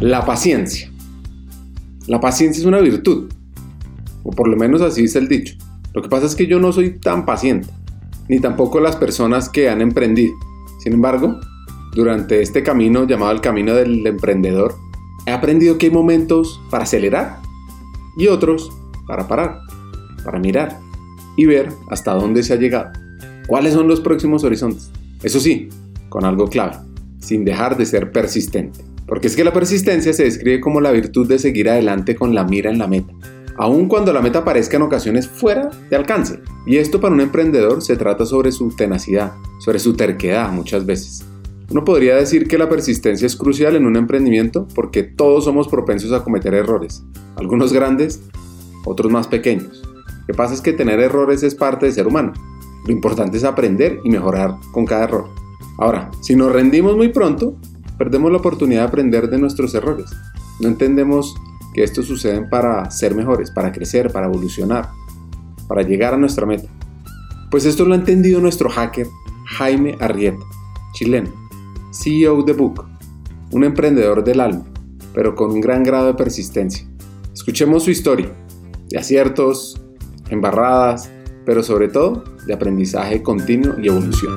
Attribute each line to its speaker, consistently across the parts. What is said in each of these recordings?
Speaker 1: La paciencia. La paciencia es una virtud, o por lo menos así es el dicho. Lo que pasa es que yo no soy tan paciente, ni tampoco las personas que han emprendido. Sin embargo, durante este camino llamado el camino del emprendedor, he aprendido que hay momentos para acelerar y otros para parar, para mirar y ver hasta dónde se ha llegado. ¿Cuáles son los próximos horizontes? Eso sí, con algo clave, sin dejar de ser persistente. Porque es que la persistencia se describe como la virtud de seguir adelante con la mira en la meta, aun cuando la meta parezca en ocasiones fuera de alcance. Y esto para un emprendedor se trata sobre su tenacidad, sobre su terquedad muchas veces. Uno podría decir que la persistencia es crucial en un emprendimiento porque todos somos propensos a cometer errores, algunos grandes, otros más pequeños. Lo que pasa es que tener errores es parte de ser humano. Lo importante es aprender y mejorar con cada error. Ahora, si nos rendimos muy pronto, perdemos la oportunidad de aprender de nuestros errores. No entendemos que esto sucede para ser mejores, para crecer, para evolucionar, para llegar a nuestra meta. Pues esto lo ha entendido nuestro hacker Jaime Arrieta, chileno, CEO de Book, un emprendedor del alma, pero con un gran grado de persistencia. Escuchemos su historia, de aciertos, embarradas, pero sobre todo de aprendizaje continuo y evolución.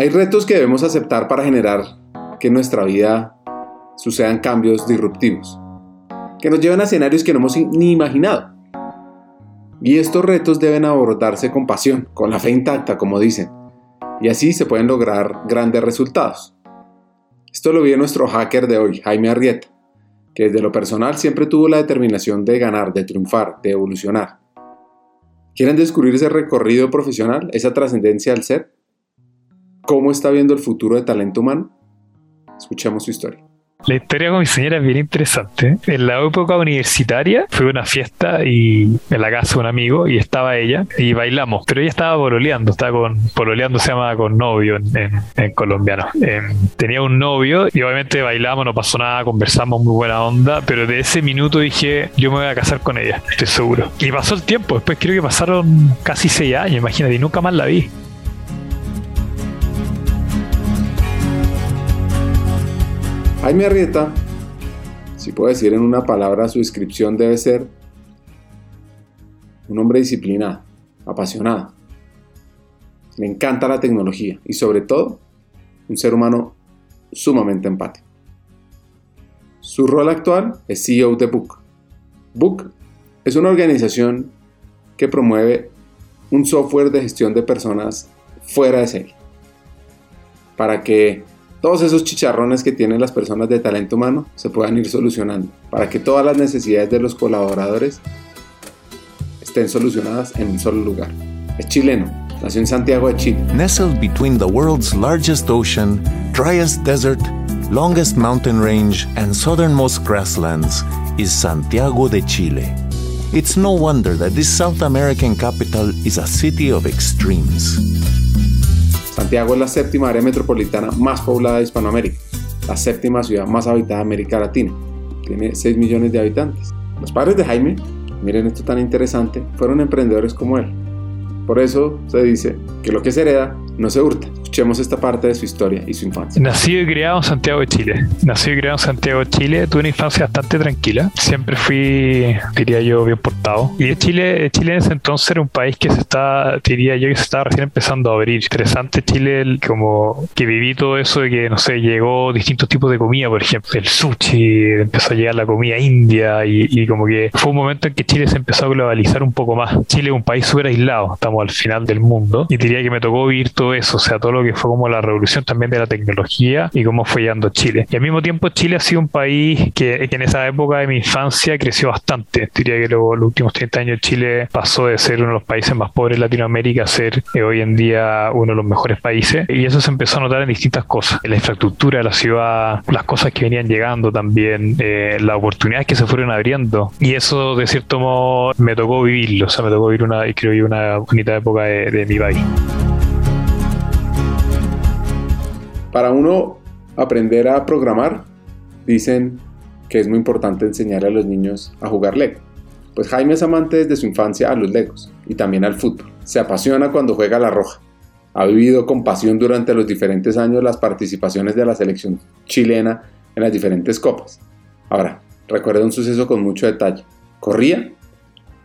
Speaker 1: Hay retos que debemos aceptar para generar que en nuestra vida sucedan cambios disruptivos, que nos lleven a escenarios que no hemos ni imaginado. Y estos retos deben abordarse con pasión, con la fe intacta, como dicen, y así se pueden lograr grandes resultados. Esto lo vi nuestro hacker de hoy, Jaime Arrieta, que desde lo personal siempre tuvo la determinación de ganar, de triunfar, de evolucionar. ¿Quieren descubrir ese recorrido profesional, esa trascendencia al ser? ¿Cómo está viendo el futuro de talento humano? Escuchemos su historia.
Speaker 2: La historia con mi señora es bien interesante. En la época universitaria fue una fiesta y en la casa un amigo y estaba ella y bailamos, pero ella estaba pololeando, estaba con, pololeando se llama con novio en, colombiano. Em, tenía un novio y obviamente bailamos, no pasó nada, conversamos muy buena onda, pero de ese minuto dije, yo me voy a casar con ella, estoy seguro. Y pasó el tiempo, después creo que pasaron casi seis años, imagínate, y nunca más la vi.
Speaker 1: Jaime Arrieta, si puedo decir en una palabra su descripción, debe ser un hombre disciplinado, apasionado. Le encanta la tecnología y sobre todo un ser humano sumamente empático. Su rol actual es CEO de Book. Book es una organización que promueve un software de gestión de personas fuera de serie para que todos esos chicharrones que tienen las personas de talento humano se puedan ir solucionando para que todas las necesidades de los colaboradores estén solucionadas en un solo lugar. Es chileno, nació en Santiago de Chile.
Speaker 3: Nestled between the world's largest ocean, driest desert, longest mountain range, and southernmost grasslands is Santiago de Chile. It's no wonder that this South American capital is a city of extremes.
Speaker 1: Santiago es la séptima área metropolitana más poblada de Hispanoamérica, la séptima ciudad más habitada de América Latina. Tiene 6 millones de habitantes. Los padres de Jaime, miren esto tan interesante, fueron emprendedores como él. Por eso se dice que lo que se hereda no se hurta. Escuchemos esta parte de su historia y su infancia.
Speaker 2: Nacido y criado en Santiago de Chile. Nacido y criado en Santiago de Chile. Tuve una infancia bastante tranquila. Siempre fui, diría yo, bien portado. Y Chile, Chile en ese entonces era un país que se está, diría yo, que se estaba recién empezando a abrir. Interesante Chile, como que viví todo eso de que, no sé, llegó distintos tipos de comida, por ejemplo, el sushi, empezó a llegar la comida india y, y como que fue un momento en que Chile se empezó a globalizar un poco más. Chile es un país súper aislado, estamos al final del mundo y diría que me tocó vivir todo eso, o sea, todo lo que fue como la revolución también de la tecnología y cómo fue llegando Chile. Y al mismo tiempo Chile ha sido un país que, en esa época de mi infancia creció bastante. Diría que los últimos 30 años Chile pasó de ser uno de los países más pobres de Latinoamérica a ser eh, hoy en día uno de los mejores países. Y eso se empezó a notar en distintas cosas. En la infraestructura de la ciudad, las cosas que venían llegando también, eh, las oportunidades que se fueron abriendo. Y eso de cierto modo me tocó vivirlo, o sea, me tocó vivir una, creo una bonita época de, de mi país.
Speaker 1: Para uno aprender a programar, dicen que es muy importante enseñar a los niños a jugar Lego. Pues Jaime es amante desde su infancia a los Legos y también al fútbol. Se apasiona cuando juega la roja. Ha vivido con pasión durante los diferentes años las participaciones de la selección chilena en las diferentes copas. Ahora, recuerda un suceso con mucho detalle. Corría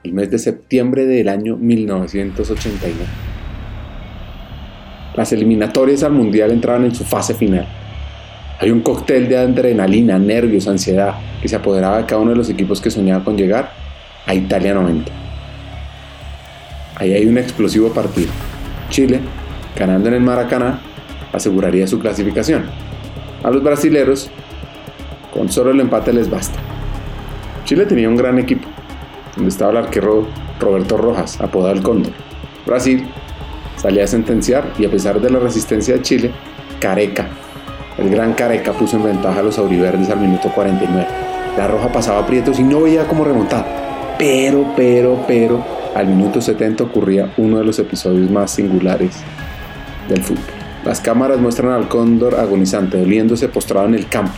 Speaker 1: el mes de septiembre del año 1989. Las eliminatorias al Mundial entraban en su fase final. Hay un cóctel de adrenalina, nervios, ansiedad que se apoderaba de cada uno de los equipos que soñaba con llegar a Italia 90. Ahí hay un explosivo partido. Chile, ganando en el Maracaná, aseguraría su clasificación. A los brasileros, con solo el empate les basta. Chile tenía un gran equipo, donde estaba el arquero Roberto Rojas, apodado el Cóndor. Brasil salía a sentenciar y a pesar de la resistencia de Chile, Careca, el gran Careca puso en ventaja a los auriverdes al minuto 49. La roja pasaba a Prietos y no veía cómo remontar. Pero, pero, pero, al minuto 70 ocurría uno de los episodios más singulares del fútbol. Las cámaras muestran al cóndor agonizante, doliéndose postrado en el campo,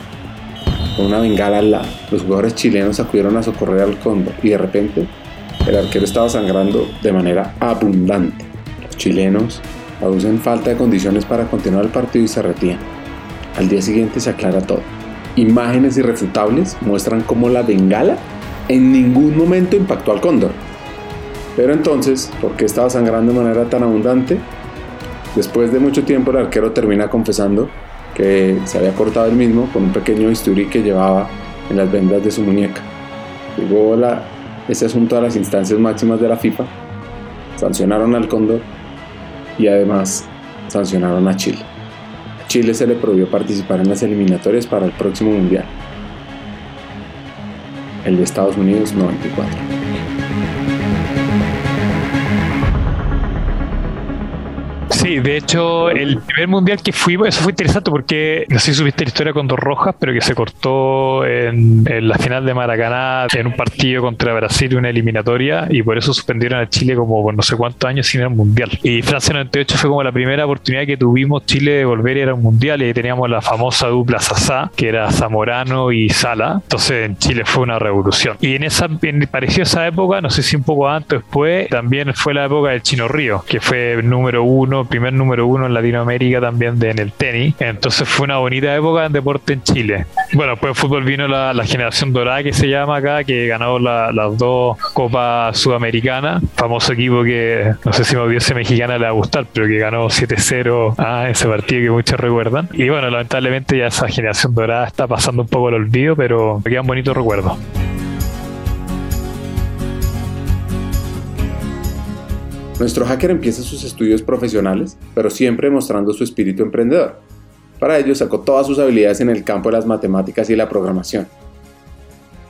Speaker 1: con una bengala al lado. Los jugadores chilenos acudieron a socorrer al cóndor y de repente el arquero estaba sangrando de manera abundante. Chilenos aducen falta de condiciones para continuar el partido y se retiran. Al día siguiente se aclara todo. Imágenes irrefutables muestran cómo la bengala en ningún momento impactó al cóndor. Pero entonces, ¿por qué estaba sangrando de manera tan abundante? Después de mucho tiempo el arquero termina confesando que se había cortado el mismo con un pequeño bisturí que llevaba en las vendas de su muñeca. Llegó la, ese asunto a las instancias máximas de la FIFA, sancionaron al Cóndor y además sancionaron a Chile. Chile se le prohibió participar en las eliminatorias para el próximo Mundial, el de Estados Unidos 94.
Speaker 2: Sí, de hecho, el primer mundial que fuimos, eso fue interesante porque no sé si supiste la historia con dos rojas, pero que se cortó en, la final de Maracaná en un partido contra Brasil, una eliminatoria, y por eso suspendieron a Chile como por no sé cuántos años sin el mundial. Y Francia 98 fue como la primera oportunidad que tuvimos Chile de volver a ir un mundial, y teníamos la famosa dupla Sasá, que era Zamorano y Sala. Entonces en Chile fue una revolución. Y en esa, en, pareció esa época, no sé si un poco antes o después, también fue la época del Chino Río, que fue número uno, primer número uno en Latinoamérica también de, en el tenis. Entonces fue una bonita época en deporte en Chile. Bueno, después de fútbol vino la, generación dorada que se llama acá, que ganó las dos Copas Sudamericanas. Famoso equipo que no sé si me audiencia mexicana le va a gustar, pero que ganó 7-0 ah, ese partido que muchos recuerdan. Y bueno, lamentablemente ya esa generación dorada está pasando un poco el olvido, pero quedan bonitos recuerdos.
Speaker 1: Nuestro hacker empieza sus estudios profesionales, pero siempre mostrando su espíritu emprendedor. Para ello sacó todas sus habilidades en el campo de las matemáticas y la programación.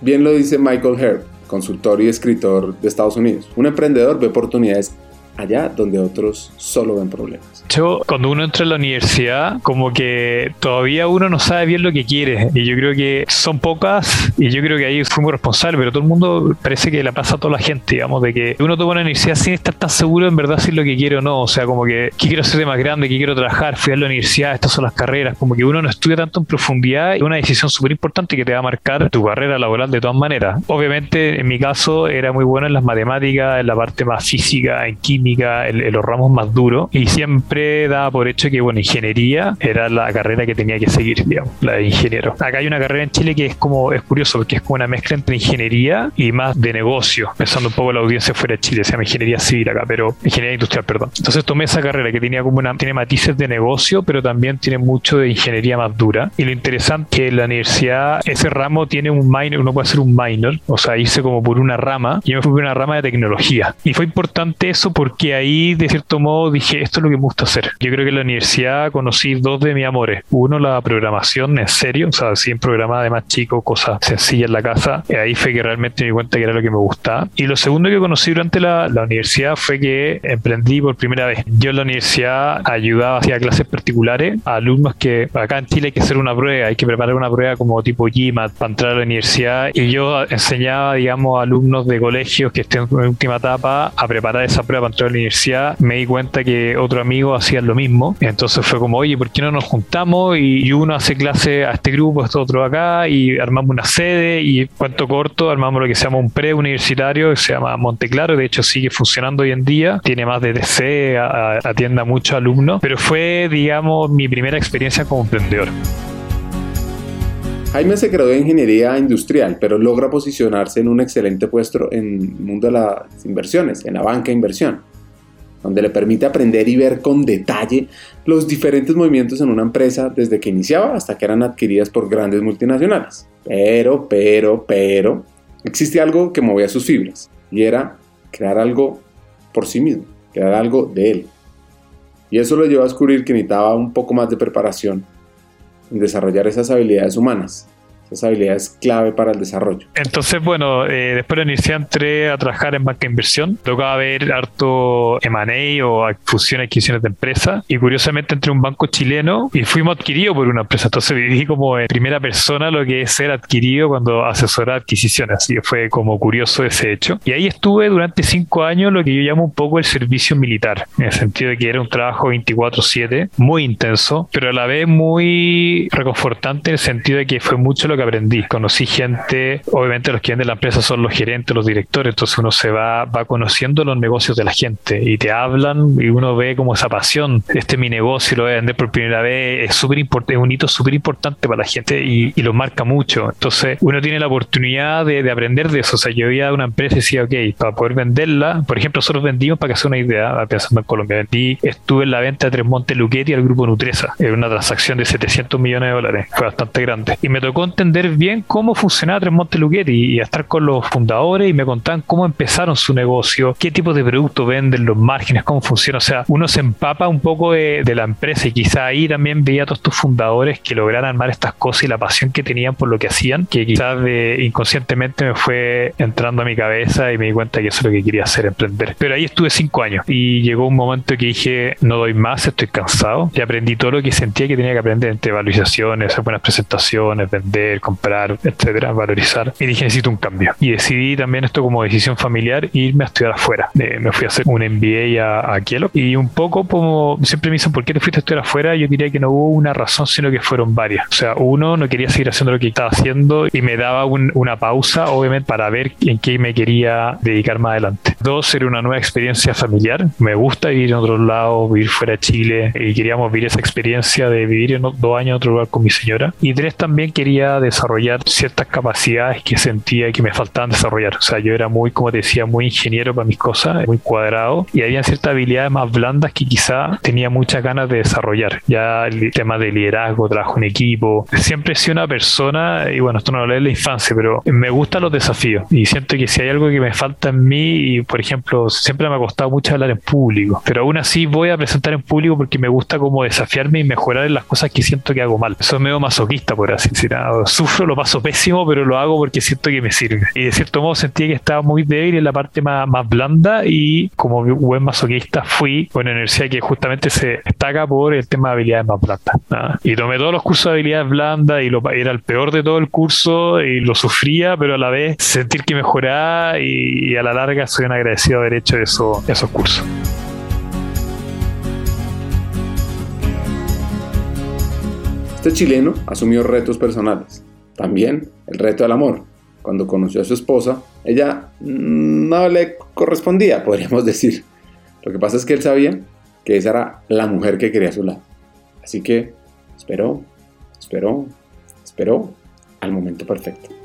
Speaker 1: Bien lo dice Michael Herb, consultor y escritor de Estados Unidos. Un emprendedor ve oportunidades allá donde otros solo ven problemas.
Speaker 2: Yo, cuando uno entra en la universidad, como que todavía uno no sabe bien lo que quiere. Y yo creo que son pocas, y yo creo que ahí fuimos responsables, pero todo el mundo parece que la pasa a toda la gente, digamos, de que uno toma una universidad sin estar tan seguro en verdad si es lo que quiere o no. O sea, como que, ¿qué quiero hacer de más grande? ¿Qué quiero trabajar? Fui a la universidad, estas son las carreras. Como que uno no estudia tanto en profundidad y una decisión súper importante que te va a marcar tu carrera laboral de todas maneras. Obviamente, en mi caso, era muy bueno en las matemáticas, en la parte más física, en química en, los ramos más duros, y siempre daba por hecho que, bueno, ingeniería era la carrera que tenía que seguir, digamos, la de ingeniero. Acá hay una carrera en Chile que es como, es curioso, porque es como una mezcla entre ingeniería y más de negocio, pensando un poco la audiencia fuera de Chile, se llama ingeniería civil acá, pero ingeniería industrial, perdón. Entonces tomé esa carrera que tenía como una, tiene matices de negocio, pero también tiene mucho de ingeniería más dura. Y lo interesante es que la universidad, ese ramo tiene un minor, uno puede hacer un minor, o sea, hice como por una rama, y yo me fui por una rama de tecnología. Y fue importante eso porque que ahí de cierto modo dije, esto es lo que me gusta hacer. Yo creo que en la universidad conocí dos de mis amores. Uno, la programación en serio, o sea, sin programar de más chico, cosas sencillas en la casa. Y ahí fue que realmente me di cuenta que era lo que me gustaba. Y lo segundo que conocí durante la, la universidad fue que emprendí por primera vez. Yo en la universidad ayudaba, hacía clases particulares a alumnos que acá en Chile hay que hacer una prueba, hay que preparar una prueba como tipo GMAT para entrar a la universidad. Y yo enseñaba, digamos, a alumnos de colegios que estén en última etapa a preparar esa prueba para entrar la universidad. Me di cuenta que otro amigo hacía lo mismo. Entonces fue como, oye, ¿por qué no nos juntamos? Y, uno hace clase a este grupo, este otro acá, y armamos una sede. Y cuento corto, armamos lo que se llama un pre-universitario, que se llama Monteclaro. De hecho, sigue funcionando hoy en día. Tiene más de DC, atiende a muchos alumnos. Pero fue, digamos, mi primera experiencia como emprendedor.
Speaker 1: Jaime se graduó de ingeniería industrial, pero logra posicionarse en un excelente puesto en el mundo de las inversiones, en la banca de inversión donde le permite aprender y ver con detalle los diferentes movimientos en una empresa desde que iniciaba hasta que eran adquiridas por grandes multinacionales. Pero, pero, pero, existe algo que movía sus fibras y era crear algo por sí mismo, crear algo de él. Y eso lo llevó a descubrir que necesitaba un poco más de preparación en desarrollar esas habilidades humanas esa habilidad es clave para el desarrollo.
Speaker 2: Entonces, bueno, eh, después de universidad entré a trabajar en banca de inversión. Tocaba ver harto M&A o fusiones, adquisiciones de empresas. Y curiosamente entré a un banco chileno y fuimos adquiridos por una empresa. Entonces viví como en primera persona lo que es ser adquirido cuando asesora adquisiciones. Así que fue como curioso ese hecho. Y ahí estuve durante cinco años lo que yo llamo un poco el servicio militar. En el sentido de que era un trabajo 24-7, muy intenso, pero a la vez muy reconfortante en el sentido de que fue mucho lo que aprendí. Conocí gente, obviamente los que de la empresa son los gerentes, los directores, entonces uno se va, va conociendo los negocios de la gente y te hablan y uno ve como esa pasión. Este es mi negocio, lo voy a vender por primera vez, es súper importante, un hito súper importante para la gente y, y, lo marca mucho. Entonces uno tiene la oportunidad de, de, aprender de eso. O sea, yo iba a una empresa y decía, ok, para poder venderla, por ejemplo, nosotros vendimos, para que sea una idea, pensando en Colombia, vendí, estuve en la venta de Tres Montes Luquetti al grupo Nutresa, era una transacción de 700 millones de dólares, fue bastante grande. Y me tocó entender entender bien cómo funcionaba Tres Montes y, a estar con los fundadores y me contaban cómo empezaron su negocio, qué tipo de producto venden, los márgenes, cómo funciona. O sea, uno se empapa un poco de, la empresa y quizá ahí también veía a todos estos fundadores que lograran armar estas cosas y la pasión que tenían por lo que hacían, que quizás inconscientemente me fue entrando a mi cabeza y me di cuenta que eso es lo que quería hacer, emprender. Pero ahí estuve cinco años y llegó un momento que dije, no doy más, estoy cansado y aprendí todo lo que sentía que tenía que aprender entre valorizaciones, hacer buenas presentaciones, vender, comprar, etcétera, valorizar. Y dije, necesito un cambio. Y decidí también esto como decisión familiar, irme a estudiar afuera. Eh, me fui a hacer un MBA a, a Y un poco como siempre me dicen, ¿por qué te fuiste a estudiar afuera? Yo diría que no hubo una razón, sino que fueron varias. O sea, uno, no quería seguir haciendo lo que estaba haciendo y me daba una pausa, obviamente, para ver en qué me quería dedicar más adelante. Dos, era una nueva experiencia familiar. Me gusta vivir en otro lado, vivir fuera de Chile y queríamos vivir esa experiencia de vivir en dos años en otro lugar con mi señora. Y tres, también quería desarrollar ciertas capacidades que sentía que me faltaban desarrollar. O sea, yo era muy, como te decía, muy ingeniero para mis cosas, muy cuadrado, y había ciertas habilidades más blandas que quizá tenía muchas ganas de desarrollar. Ya el tema de liderazgo, trabajo en equipo. Siempre he sido una persona, y bueno, esto no lo leí en la infancia, pero me gustan los desafíos. Y siento que si hay algo que me falta en mí, y por ejemplo, siempre me ha costado mucho hablar en público, pero aún así voy a presentar en público porque me gusta como desafiarme y mejorar en las cosas que siento que hago mal. Es medio masoquista, por así decirlo sufro, lo paso pésimo, pero lo hago porque siento que me sirve. Y de cierto modo sentí que estaba muy débil en la parte más, más blanda y como buen masoquista fui a una universidad que justamente se destaca por el tema de habilidades más blandas. Y tomé todos los cursos de habilidades blandas y lo, era el peor de todo el curso y lo sufría, pero a la vez sentir que mejoraba y, a la larga soy un agradecido de haber hecho eso, esos cursos.
Speaker 1: Este chileno asumió retos personales también el reto del amor. Cuando conoció a su esposa, ella no le correspondía, podríamos decir. Lo que pasa es que él sabía que esa era la mujer que quería a su lado. Así que esperó, esperó, esperó al momento perfecto.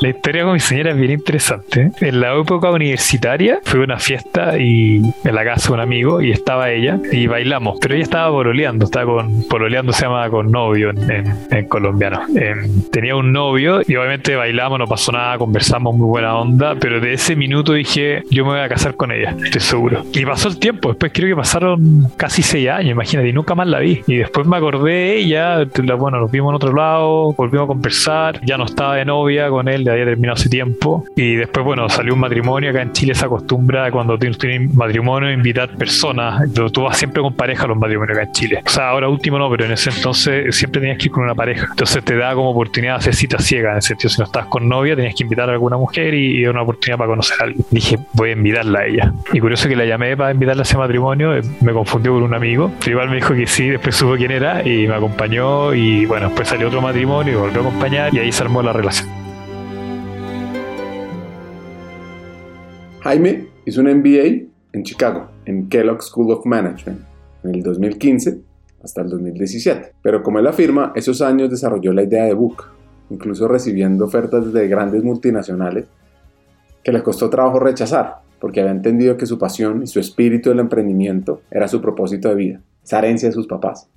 Speaker 2: La historia con mi señora es bien interesante. En la época universitaria fue una fiesta y en la casa un amigo y estaba ella y bailamos, pero ella estaba pololeando, estaba con, pololeando se llama con novio en, colombiano. Em, tenía un novio y obviamente bailamos, no pasó nada, conversamos muy buena onda, pero de ese minuto dije, yo me voy a casar con ella, estoy seguro. Y pasó el tiempo, después creo que pasaron casi seis años, imagínate, y nunca más la vi. Y después me acordé de ella, bueno, nos vimos en otro lado, volvimos a conversar, ya no estaba de novia con él, ya había terminado hace tiempo. Y después, bueno, salió un matrimonio, acá en Chile se acostumbra cuando tienes matrimonio invitar personas, tú vas siempre con pareja a los matrimonios acá en Chile. O sea, ahora último no, pero en ese entonces siempre tenías que ir con una pareja. Entonces te da como oportunidad de hacer cita ciega, en el sentido, si no estás con novia, tenías que invitar a alguna mujer y, y una oportunidad para conocer a alguien. Dije, voy a invitarla a ella. Y curioso que la llamé para invitarla a ese matrimonio, eh, me confundió con un amigo. igual me dijo que sí, después supo quién era y me acompañó y bueno, después salió otro matrimonio y volvió a acompañar y ahí se armó la relación.
Speaker 1: Jaime hizo un MBA en Chicago, en Kellogg School of Management, en el 2015 hasta el 2017. Pero como él afirma, esos años desarrolló la idea de Book, incluso recibiendo ofertas de grandes multinacionales que le costó trabajo rechazar, porque había entendido que su pasión y su espíritu del emprendimiento era su propósito de vida, esa herencia de sus papás.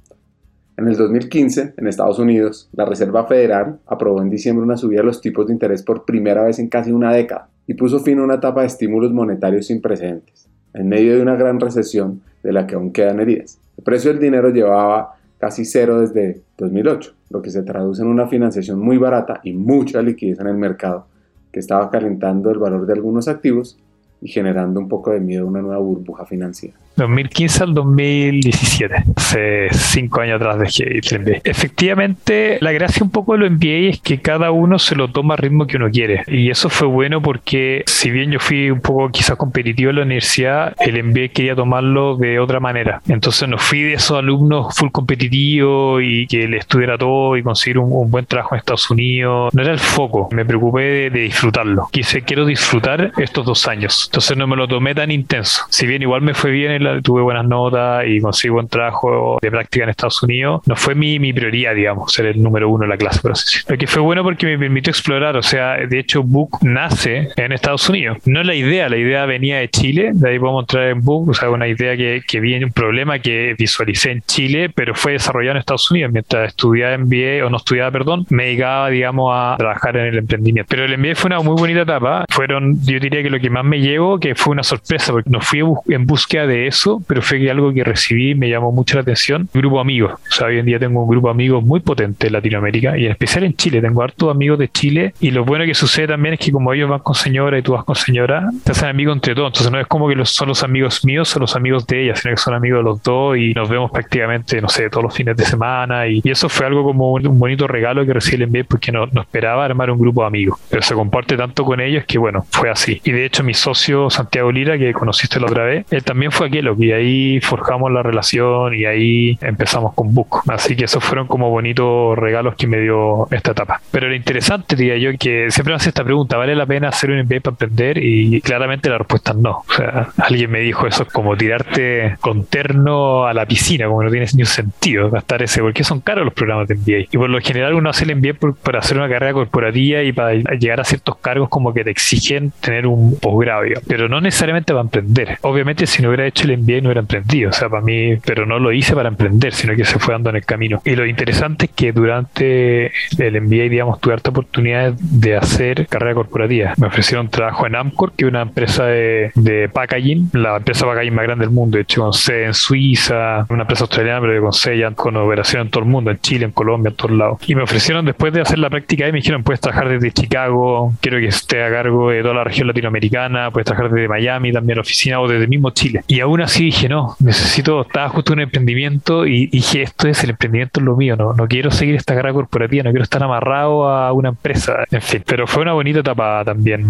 Speaker 1: En el 2015, en Estados Unidos, la Reserva Federal aprobó en diciembre una subida de los tipos de interés por primera vez en casi una década y puso fin a una etapa de estímulos monetarios sin precedentes, en medio de una gran recesión de la que aún quedan heridas. El precio del dinero llevaba casi cero desde 2008, lo que se traduce en una financiación muy barata y mucha liquidez en el mercado, que estaba calentando el valor de algunos activos y generando un poco de miedo a una nueva burbuja financiera.
Speaker 2: 2015 al 2017, hace cinco años atrás de el MBA. Efectivamente, la gracia un poco de lo MBA es que cada uno se lo toma al ritmo que uno quiere. Y eso fue bueno porque, si bien yo fui un poco quizás competitivo en la universidad, el MBA quería tomarlo de otra manera. Entonces no fui de esos alumnos full competitivo y que le estudiara todo y conseguir un, buen trabajo en Estados Unidos. No era el foco, me preocupé de, de disfrutarlo. Quise, quiero disfrutar estos dos años. Entonces no me lo tomé tan intenso. Si bien igual me fue bien en tuve buenas notas y conseguí buen trabajo de práctica en Estados Unidos, no fue mi, mi prioridad, digamos, ser el número uno en la clase, por así. Lo que fue bueno porque me permitió explorar, o sea, de hecho, Book nace en Estados Unidos. No la idea, la idea venía de Chile, de ahí podemos entrar en Book, o sea, una idea que, que viene, un problema que visualicé en Chile, pero fue desarrollado en Estados Unidos. Mientras estudiaba MBA, o no estudiaba, perdón, me dedicaba, digamos, a trabajar en el emprendimiento. Pero el MBA fue una muy bonita etapa. Fueron, yo diría que lo que más me llevo, que fue una sorpresa, porque no fui en búsqueda de eso, pero fue algo que recibí me llamó mucho la atención. Grupo amigos. O sea, hoy en día tengo un grupo de amigos muy potente en Latinoamérica y en especial en Chile. Tengo hartos amigos de Chile y lo bueno que sucede también es que como ellos van con señora y tú vas con señora, te hacen amigos entre todos. Entonces no es como que los, son los amigos míos, son los amigos de ella, sino que son amigos de los dos y nos vemos prácticamente, no sé, todos los fines de semana. Y, eso fue algo como un, bonito regalo que recibí el envío porque no, no esperaba armar un grupo de amigos. Pero se comparte tanto con ellos que bueno, fue así. Y de hecho mi socio Santiago Lira, que conociste la otra vez, él también fue aquello y ahí forjamos la relación y ahí empezamos con Book. Así que esos fueron como bonitos regalos que me dio esta etapa. Pero lo interesante, diría yo, que siempre me hace esta pregunta, ¿vale la pena hacer un MBA para aprender? Y claramente la respuesta es no. O sea, alguien me dijo eso es como tirarte con terno a la piscina, como no tiene ni un sentido gastar ese, porque son caros los programas de MBA. Y por lo general uno hace el MBA para hacer una carrera corporativa y para llegar a ciertos cargos como que te exigen tener un posgrado, pero no necesariamente para emprender. Obviamente si no hubiera hecho el MBA no hubiera emprendido, o sea, para mí, pero no lo hice para emprender, sino que se fue dando en el camino. Y lo interesante es que durante el MBA, digamos, tuve harta oportunidad de hacer carrera corporativa. Me ofrecieron trabajo en Amcor, que es una empresa de, de packaging, la empresa packaging más grande del mundo, de hecho con sede en Suiza, una empresa australiana, pero con sede ya con operación en todo el mundo, en Chile, en Colombia, en todos lados. Y me ofrecieron después de hacer la práctica ahí, me dijeron, puedes trabajar desde Chicago, quiero que esté a cargo de toda la región latinoamericana, puedes trabajar desde Miami, también oficina, o desde mismo Chile. Y aún así dije, no, necesito, estaba justo en un emprendimiento y dije, esto es el emprendimiento es lo mío, no, no quiero seguir esta carrera corporativa, no quiero estar amarrado a una empresa, en fin, pero fue una bonita etapa también.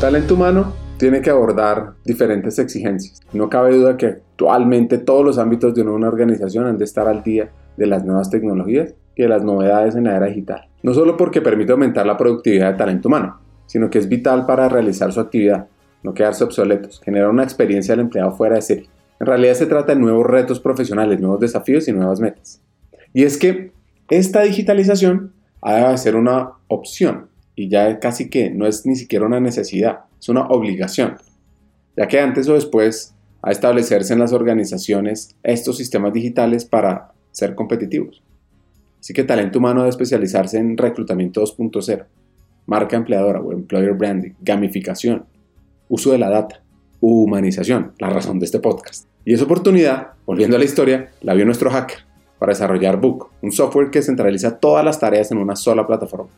Speaker 1: Talento humano tiene que abordar diferentes exigencias. No cabe duda que actualmente todos los ámbitos de una organización han de estar al día de las nuevas tecnologías de las novedades en la era digital. No solo porque permite aumentar la productividad de talento humano, sino que es vital para realizar su actividad, no quedarse obsoletos, generar una experiencia del empleado fuera de serie. En realidad se trata de nuevos retos profesionales, nuevos desafíos y nuevas metas. Y es que esta digitalización ha de ser una opción y ya casi que no es ni siquiera una necesidad, es una obligación, ya que antes o después a establecerse en las organizaciones estos sistemas digitales para ser competitivos. Así que talento humano debe especializarse en reclutamiento 2.0, marca empleadora o employer branding, gamificación, uso de la data, humanización, la razón de este podcast. Y esa oportunidad, volviendo a la historia, la vio nuestro hacker para desarrollar Book, un software que centraliza todas las tareas en una sola plataforma.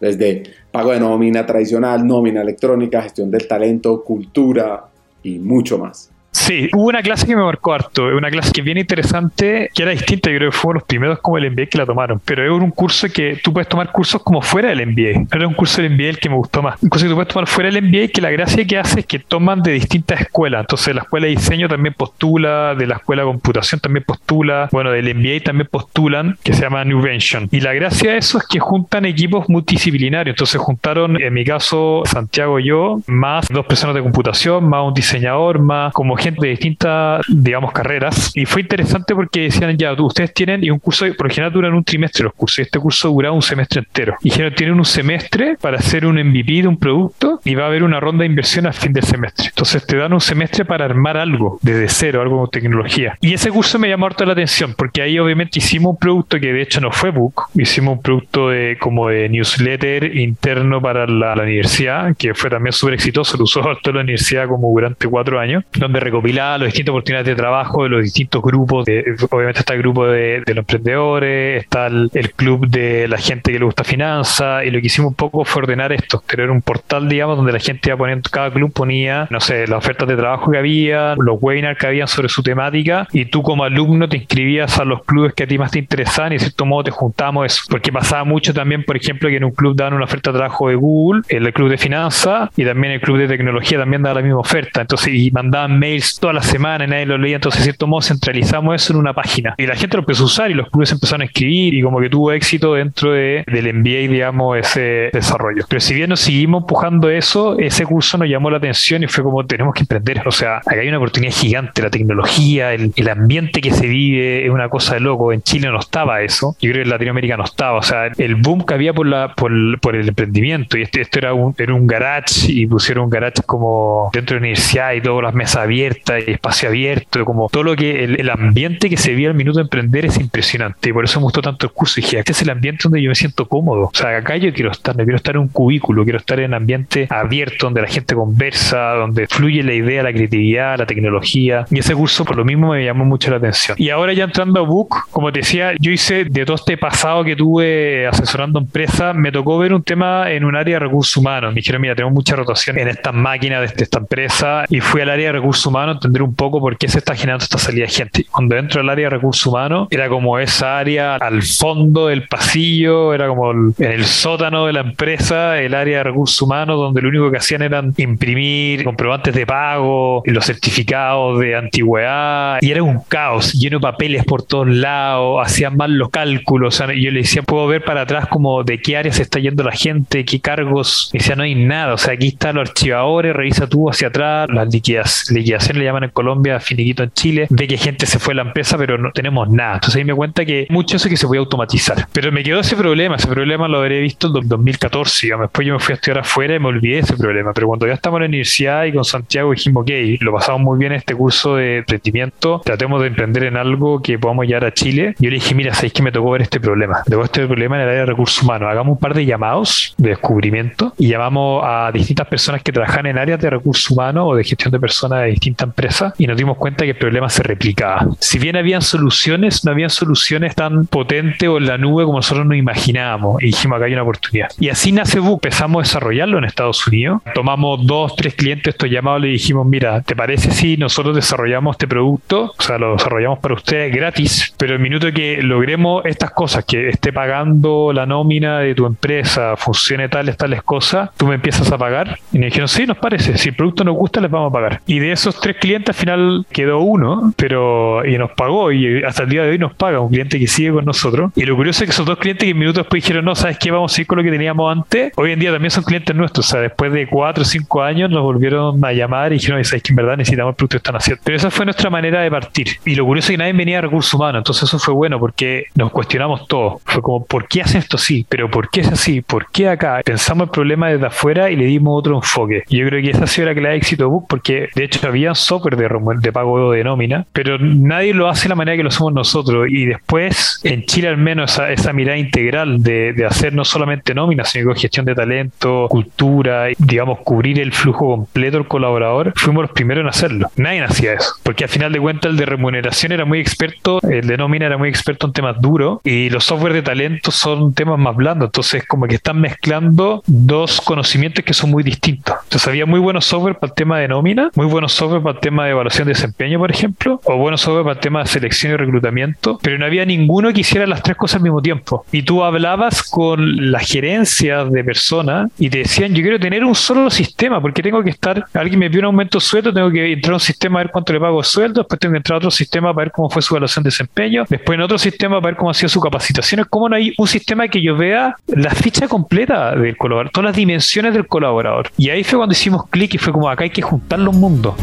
Speaker 1: Desde pago de nómina tradicional, nómina electrónica, gestión del talento, cultura y mucho más.
Speaker 2: Sí, hubo una clase que me marcó harto, una clase que es bien interesante, que era distinta, yo creo que fueron los primeros como el MBA que la tomaron, pero es un curso que tú puedes tomar cursos como fuera del MBA, era un curso del MBA el que me gustó más, un curso que tú puedes tomar fuera del MBA que la gracia que hace es que toman de distintas escuelas, entonces la escuela de diseño también postula, de la escuela de computación también postula, bueno, del MBA también postulan, que se llama Newvention, y la gracia de eso es que juntan equipos multidisciplinarios, entonces juntaron, en mi caso, Santiago y yo, más dos personas de computación, más un diseñador, más como gente de distintas, digamos, carreras. Y fue interesante porque decían, ya, ustedes tienen, y un curso, por lo general duran un trimestre los cursos, y este curso duraba un semestre entero. Y dijeron, tienen un semestre para hacer un MVP de un producto y va a haber una ronda de inversión al fin del semestre. Entonces te dan un semestre para armar algo desde cero, algo con tecnología. Y ese curso me llamó harto la atención porque ahí obviamente hicimos un producto que de hecho no fue book, hicimos un producto de como de newsletter interno para la, universidad, que fue también súper exitoso, lo usó toda la universidad como durante cuatro años, donde recopilar las distintas oportunidades de trabajo de los distintos grupos. obviamente está el grupo de, los emprendedores, está el, club de la gente que le gusta finanzas, y lo que hicimos un poco fue ordenar esto, crear un portal, digamos, donde la gente iba poniendo, cada club ponía, no sé, las ofertas de trabajo que había, los webinars que habían sobre su temática, y tú como alumno te inscribías a los clubes que a ti más te interesaban y de cierto modo te juntamos eso. Porque pasaba mucho también, por ejemplo, que en un club daban una oferta de trabajo de Google, el club de finanzas, y también el club de tecnología también daba la misma oferta. Entonces, y mandaban mails toda la semana y nadie lo leía, entonces de cierto modo centralizamos eso en una página. Y la gente lo empezó a usar y los clubes empezaron a escribir y como que tuvo éxito dentro de, del MBA, digamos, ese desarrollo. Pero si bien nos seguimos empujando eso, ese curso nos llamó la atención y fue como tenemos que emprender. O sea, acá hay una oportunidad gigante, la tecnología, el, el ambiente que se vive es una cosa de loco. En Chile no estaba eso, yo creo que en Latinoamérica no estaba. O sea, el boom que había por, la, por, por el emprendimiento y este, esto era un, era un garage y pusieron un garage como dentro de la universidad y todas las mesas abiertas y espacio abierto, como todo lo que el, ambiente que se vio al minuto de emprender es impresionante. Y por eso me gustó tanto el curso. Y dije, este es el ambiente donde yo me siento cómodo. O sea, acá yo quiero estar, no quiero estar en un cubículo, quiero estar en un ambiente abierto donde la gente conversa, donde fluye la idea, la creatividad, la tecnología. Y ese curso por lo mismo me llamó mucho la atención. Y ahora ya entrando a Book, como te decía, yo hice de todo este pasado que tuve asesorando empresas, me tocó ver un tema en un área de recursos humanos. Me dijeron, mira, tenemos mucha rotación en estas máquinas de esta empresa y fui al área de recursos humanos a entender un poco por qué se está generando esta salida de gente. Cuando dentro del área de recursos humanos, era como esa área al fondo del pasillo, era como el, en el sótano de la empresa, el área de recursos humanos, donde lo único que hacían eran imprimir comprobantes de pago, los certificados de antigüedad, y era un caos, lleno de papeles por todos lados, hacían mal los cálculos. yo le decía, puedo ver para atrás como de qué área se está yendo la gente, qué cargos. Y decía, no hay nada, o sea, aquí están los archivadores, revisa tú hacia atrás, las liquidaciones le llaman en Colombia, finiquito en Chile, ve que gente se fue a la empresa, pero no tenemos nada. Entonces ahí me cuenta que mucho eso que se puede automatizar. Pero me quedó ese problema, ese problema lo habré visto en 2014, digamos. después yo me fui a estudiar afuera y me olvidé ese problema. Pero cuando ya estamos en la universidad y con Santiago dijimos, ok, lo pasamos muy bien este curso de emprendimiento, tratemos de emprender en algo que podamos llegar a Chile. Yo le dije, mira, sabéis que me tocó ver este problema. Tocó este problema en el área de recursos humanos. Hagamos un par de llamados de descubrimiento y llamamos a distintas personas que trabajan en áreas de recursos humanos o de gestión de personas de distintas empresa y nos dimos cuenta que el problema se replicaba. Si bien habían soluciones, no habían soluciones tan potentes o en la nube como nosotros nos imaginábamos. Y dijimos, acá hay una oportunidad. Y así nace Book. Empezamos a desarrollarlo en Estados Unidos. Tomamos dos, tres clientes estos llamados le dijimos, mira, ¿te parece si nosotros desarrollamos este producto? O sea, lo desarrollamos para ustedes gratis, pero el minuto que logremos estas cosas, que esté pagando la nómina de tu empresa, funcione tales, tales cosas, tú me empiezas a pagar. Y nos dijeron, sí, nos parece. Si el producto nos gusta, les vamos a pagar. Y de esos tres clientes, al final quedó uno, pero y nos pagó y hasta el día de hoy nos paga un cliente que sigue con nosotros. Y lo curioso es que esos dos clientes que minutos después dijeron, no, ¿sabes qué? Vamos a ir con lo que teníamos antes. Hoy en día también son clientes nuestros. O sea, después de cuatro o cinco años nos volvieron a llamar y dijeron, ¿sabes que en verdad necesitamos el producto que están haciendo? Pero esa fue nuestra manera de partir. Y lo curioso es que nadie venía de recursos humanos. Entonces eso fue bueno porque nos cuestionamos todo. Fue como, ¿por qué hacen esto así? ¿Pero por qué es así? ¿Por qué acá? Pensamos el problema desde afuera y le dimos otro enfoque. Y yo creo que esa ha sido la clave de éxito Book porque de hecho había software de, pago de nómina, pero nadie lo hace de la manera que lo hacemos nosotros. Y después, en Chile al menos, esa, mirada integral de, hacer no solamente nómina, sino gestión de talento, cultura, digamos, cubrir el flujo completo del colaborador, fuimos los primeros en hacerlo. Nadie hacía eso, porque al final de cuentas el de remuneración era muy experto, el de nómina era muy experto en temas duros y los software de talento son temas más blandos. Entonces, como que están mezclando dos conocimientos que son muy distintos. Entonces, había muy buenos software para el tema de nómina, muy buenos software para el tema de evaluación de desempeño, por ejemplo, o buenos software para el tema de selección y reclutamiento, pero no había ninguno que hiciera las tres cosas al mismo tiempo. Y tú hablabas con la gerencia de personas y te decían, yo quiero tener un solo sistema, porque tengo que estar, alguien me pide un aumento de sueldo, tengo que entrar a un sistema a ver cuánto le pago de sueldo, después tengo que entrar a otro sistema para ver cómo fue su evaluación de desempeño, después en otro sistema para ver cómo ha sido su capacitación. Es como no hay un sistema que yo vea la ficha completa del colaborador, todas las dimensiones del colaborador. Y ahí fue cuando hicimos clic y fue como acá hay que juntar los mundos.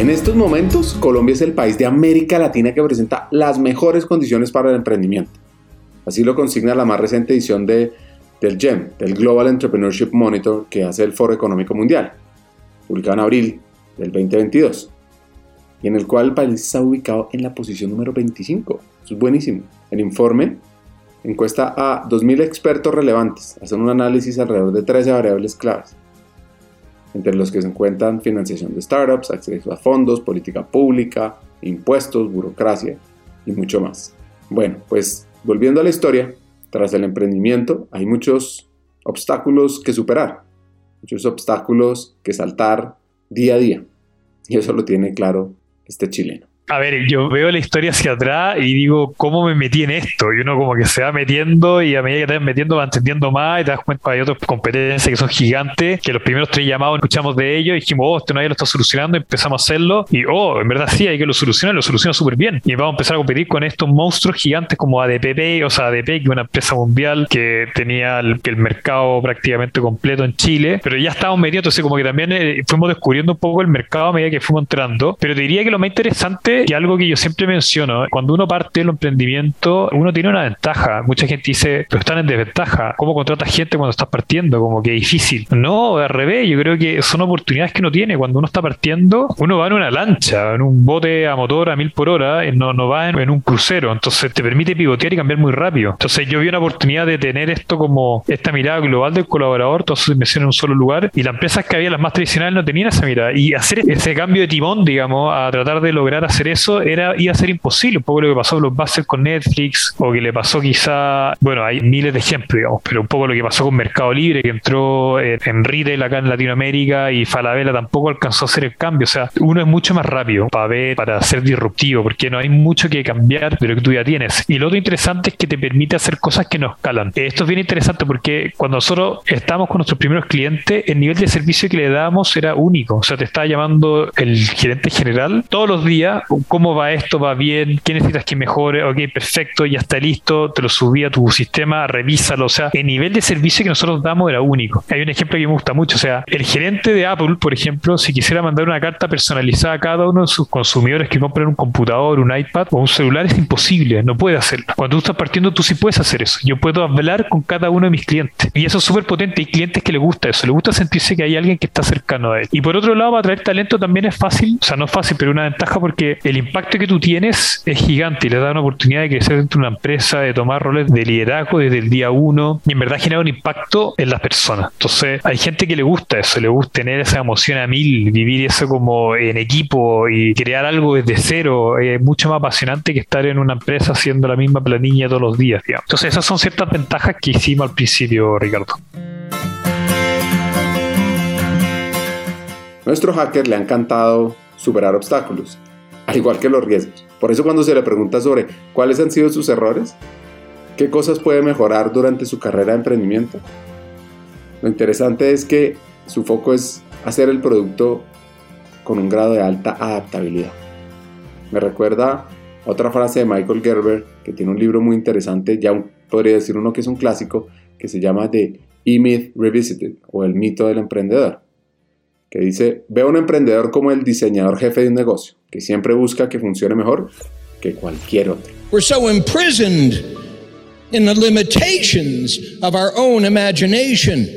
Speaker 1: En estos momentos, Colombia es el país de América Latina que presenta las mejores condiciones para el emprendimiento. Así lo consigna la más reciente edición de, del GEM, del Global Entrepreneurship Monitor que hace el Foro Económico Mundial, publicado en abril del 2022, y en el cual el país está ubicado en la posición número 25. Eso es buenísimo. El informe encuesta a 2.000 expertos relevantes, hacen un análisis alrededor de 13 variables claves entre los que se encuentran financiación de startups, acceso a fondos, política pública, impuestos, burocracia y mucho más. Bueno, pues volviendo a la historia, tras el emprendimiento hay muchos obstáculos que superar, muchos obstáculos que saltar día a día. Y eso lo tiene claro este chileno
Speaker 2: a ver, yo veo la historia hacia atrás y digo, ¿cómo me metí en esto? Y uno como que se va metiendo y a medida que te vas metiendo va entendiendo más y te das cuenta que hay otras competencias que son gigantes, que los primeros tres llamados escuchamos de ellos y dijimos, oh, esto nadie lo está solucionando, y empezamos a hacerlo y, oh, en verdad sí, hay que lo solucionar, lo soluciona súper bien. Y vamos a empezar a competir con estos monstruos gigantes como ADPP, o sea, ADP, que es una empresa mundial que tenía el, el mercado prácticamente completo en Chile, pero ya estábamos metidos, entonces como que también eh, fuimos descubriendo un poco el mercado a medida que fuimos entrando. Pero te diría que lo más interesante y algo que yo siempre menciono, cuando uno parte del emprendimiento, uno tiene una ventaja. Mucha gente dice, pero están en desventaja. ¿Cómo contratas gente cuando estás partiendo? Como que difícil. No, al revés, yo creo que son oportunidades que uno tiene. Cuando uno está partiendo, uno va en una lancha, en un bote a motor a mil por hora, no, no va en, un crucero. Entonces te permite pivotear y cambiar muy rápido. Entonces yo vi una oportunidad de tener esto como esta mirada global del colaborador, todas sus inversiones en un solo lugar. Y las empresas que había, las más tradicionales, no tenían esa mirada. Y hacer ese cambio de timón, digamos, a tratar de lograr hacer eso era, iba a ser imposible. Un poco lo que pasó con los bases con Netflix o que le pasó quizá, bueno, hay miles de ejemplos, digamos, pero un poco lo que pasó con Mercado Libre, que entró en, en retail acá en Latinoamérica y Falabella tampoco alcanzó a hacer el cambio. O sea, uno es mucho más rápido para ver, para ser disruptivo, porque no hay mucho que cambiar de lo que tú ya tienes. Y lo otro interesante es que te permite hacer cosas que nos escalan. Esto es bien interesante porque cuando nosotros estamos con nuestros primeros clientes, el nivel de servicio que le dábamos era único. O sea, te estaba llamando el gerente general todos los días cómo va esto, va bien, qué necesitas que mejore, ok, perfecto, ya está listo, te lo subí a tu sistema, revísalo, o sea, el nivel de servicio que nosotros damos era único. Hay un ejemplo que me gusta mucho, o sea, el gerente de Apple, por ejemplo, si quisiera mandar una carta personalizada a cada uno de sus consumidores que compren un computador, un iPad o un celular, es imposible, no puede hacerlo. Cuando tú estás partiendo, tú sí puedes hacer eso. Yo puedo hablar con cada uno de mis clientes. Y eso es súper potente. Hay clientes que les gusta eso, les gusta sentirse que hay alguien que está cercano a él. Y por otro lado, atraer talento también es fácil, o sea, no es fácil, pero una ventaja porque el impacto que tú tienes es gigante y le da una oportunidad de crecer dentro de una empresa, de tomar roles de liderazgo desde el día uno y en verdad genera un impacto en las personas. Entonces, hay gente que le gusta eso, le gusta tener esa emoción a mil, vivir eso como en equipo y crear algo desde cero. Es mucho más apasionante que estar en una empresa haciendo la misma planilla todos los días. Entonces, esas son ciertas ventajas que hicimos al principio, Ricardo.
Speaker 1: Nuestro hacker le ha encantado superar obstáculos al igual que los riesgos. Por eso cuando se le pregunta sobre cuáles han sido sus errores, qué cosas puede mejorar durante su carrera de emprendimiento, lo interesante es que su foco es hacer el producto con un grado de alta adaptabilidad. Me recuerda otra frase de Michael Gerber, que tiene un libro muy interesante, ya podría decir uno que es un clásico, que se llama The E-Myth Revisited, o el mito del emprendedor, que dice, ve a un emprendedor como el diseñador jefe de un negocio, que siempre busca que funcione mejor que cualquier otro.
Speaker 4: We're so imprisoned in the limitations of our own imagination.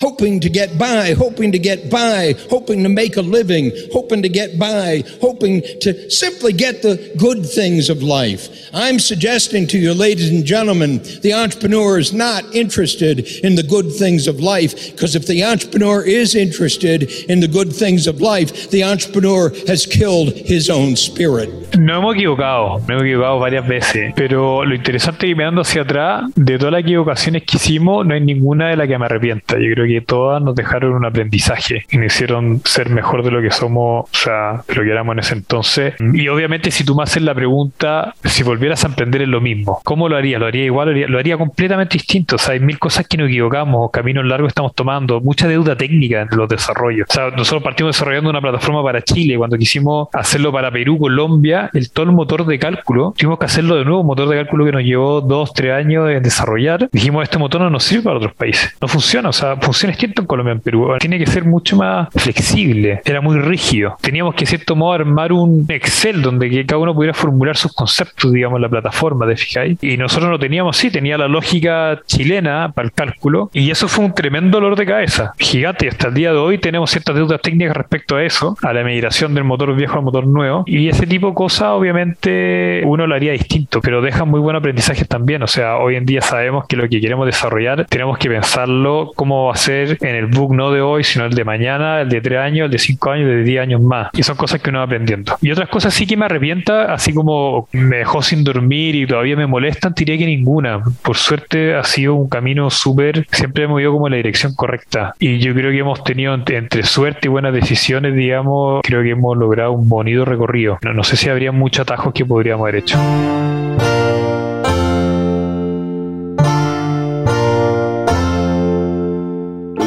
Speaker 4: Hoping to get by, hoping to get by, hoping to make a living, hoping to get by, hoping to simply get the good things of life. I'm suggesting to you, ladies and gentlemen, the entrepreneur is not interested in the good things of life, because if the entrepreneur is interested in the good things of life, the entrepreneur has killed his own spirit.
Speaker 2: No hemos equivocado, no hemos equivocado varias veces, pero lo interesante es que mirando hacia atrás, de todas las equivocaciones que hicimos, no hay ninguna de las que me arrepienta. Yo creo que todas nos dejaron un aprendizaje y nos hicieron ser mejor de lo que somos, o sea, de lo que éramos en ese entonces. Y obviamente si tú me haces la pregunta, si volvieras a emprender en lo mismo, ¿cómo lo haría? ¿Lo haría igual? Lo haría, lo haría completamente distinto. O sea, hay mil cosas que nos equivocamos, caminos largos estamos tomando, mucha deuda técnica en los desarrollos. O sea, nosotros partimos desarrollando una plataforma para Chile, cuando quisimos hacerlo para Perú, Colombia, el todo el motor de cálculo, tuvimos que hacerlo de nuevo, un motor de cálculo que nos llevó dos, tres años en desarrollar. Dijimos, este motor no nos sirve para otros países. No funciona, o sea, funciona distinto en Colombia, en Perú. Tiene que ser mucho más flexible. Era muy rígido. Teníamos que, cierto modo, armar un Excel donde cada uno pudiera formular sus conceptos, digamos, en la plataforma, ¿te fijáis? Y nosotros no teníamos, sí, tenía la lógica chilena para el cálculo. Y eso fue un tremendo dolor de cabeza. Gigante. Hasta el día de hoy tenemos ciertas deudas técnicas respecto a eso, a la migración del motor viejo al motor nuevo. Y ese tipo de cosas, obviamente, uno lo haría distinto, pero deja muy buen aprendizaje también. O sea, hoy en día sabemos que lo que queremos desarrollar, tenemos que pensarlo cómo va a ser en el book no de hoy, sino el de mañana, el de tres años, el de cinco años, el de diez años más. Y son cosas que uno va aprendiendo. Y otras cosas sí que me arrepienta, así como me dejó sin dormir y todavía me molestan, diría que ninguna. Por suerte ha sido un camino súper, siempre hemos ido como en la dirección correcta. Y yo creo que hemos tenido entre suerte y buenas decisiones, digamos, creo que hemos logrado un bonito recorrido. No, no sé si habría muchos atajos que podríamos haber hecho.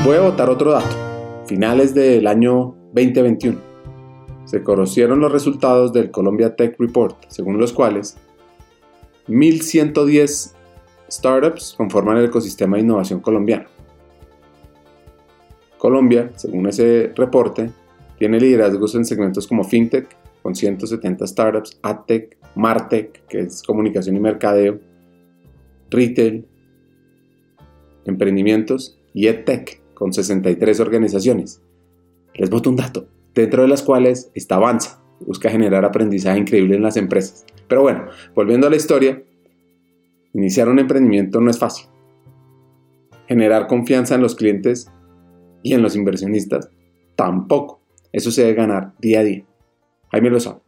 Speaker 1: Voy a votar otro dato. Finales del año 2021. Se conocieron los resultados del Colombia Tech Report, según los cuales 1.110 startups conforman el ecosistema de innovación colombiano. Colombia, según ese reporte, tiene liderazgos en segmentos como FinTech, con 170 startups, AdTech, MarTech, que es comunicación y mercadeo, Retail, emprendimientos y EdTech, con 63 organizaciones. Les voto un dato, dentro de las cuales está Avanza, busca generar aprendizaje increíble en las empresas. Pero bueno, volviendo a la historia, iniciar un emprendimiento no es fácil. Generar confianza en los clientes y en los inversionistas tampoco. Eso se debe ganar día a día. Jaime lo sabe.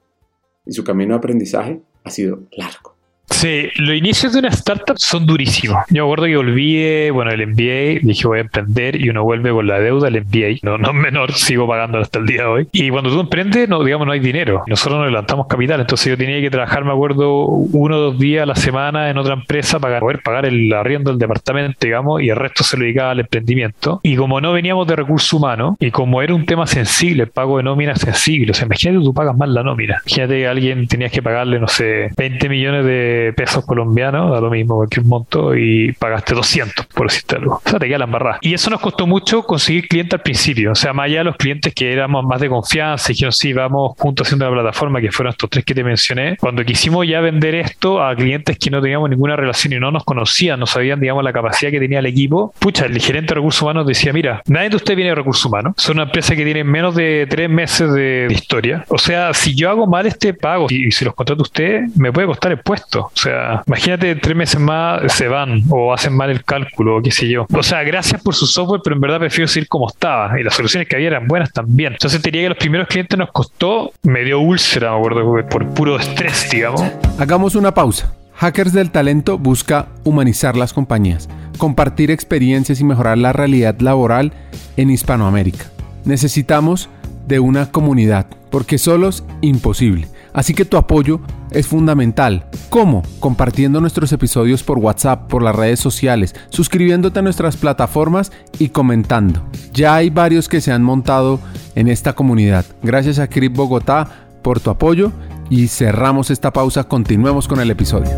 Speaker 1: Y su camino de aprendizaje ha sido largo.
Speaker 2: Sí, los inicios de una startup son durísimos. Yo me acuerdo que volví, bueno, el MBA, dije voy a emprender y uno vuelve con la deuda del MBA. No, no menor, sigo pagando hasta el día de hoy. Y cuando tú emprendes, no, digamos, no hay dinero. Nosotros no levantamos capital, entonces yo tenía que trabajar, me acuerdo, uno o dos días a la semana en otra empresa para poder pagar el arriendo del departamento, digamos, y el resto se lo dedicaba al emprendimiento. Y como no veníamos de recursos humanos, y como era un tema sensible, el pago de nómina sensible, o sea, imagínate tú pagas más la nómina. Imagínate que alguien tenías que pagarle, no sé, 20 millones de pesos colombianos, da lo mismo cualquier monto, y pagaste 200, por decirte algo. O sea, te queda la embarrada. Y eso nos costó mucho conseguir clientes al principio. O sea, más allá de los clientes que éramos más de confianza y dijeron, sí, vamos juntos haciendo la plataforma, que fueron estos tres que te mencioné, cuando quisimos ya vender esto a clientes que no teníamos ninguna relación y no nos conocían, no sabían, digamos, la capacidad que tenía el equipo, pucha, el gerente de recursos humanos decía, mira, nadie de ustedes viene de recursos humanos, son una empresa que tiene menos de tres meses de, historia. O sea, si yo hago mal este pago y, si los contrato a ustedes, me puede costar el puesto. O sea, imagínate, tres meses más se van o hacen mal el cálculo o qué sé yo. O sea, gracias por su software, pero en verdad prefiero seguir como estaba. Y las soluciones que había eran buenas también. Entonces diría que los primeros clientes nos costó medio úlcera, me acuerdo, por puro estrés, digamos.
Speaker 5: Hagamos una pausa. Hackers del Talento busca humanizar las compañías, compartir experiencias y mejorar la realidad laboral en Hispanoamérica. Necesitamos de una comunidad, porque solos imposible. Así que tu apoyo es fundamental. ¿Cómo? Compartiendo nuestros episodios por WhatsApp, por las redes sociales, suscribiéndote a nuestras plataformas y comentando. Ya hay varios que se han montado en esta comunidad. Gracias a Crip Bogotá por tu apoyo y cerramos esta pausa. Continuemos con el episodio.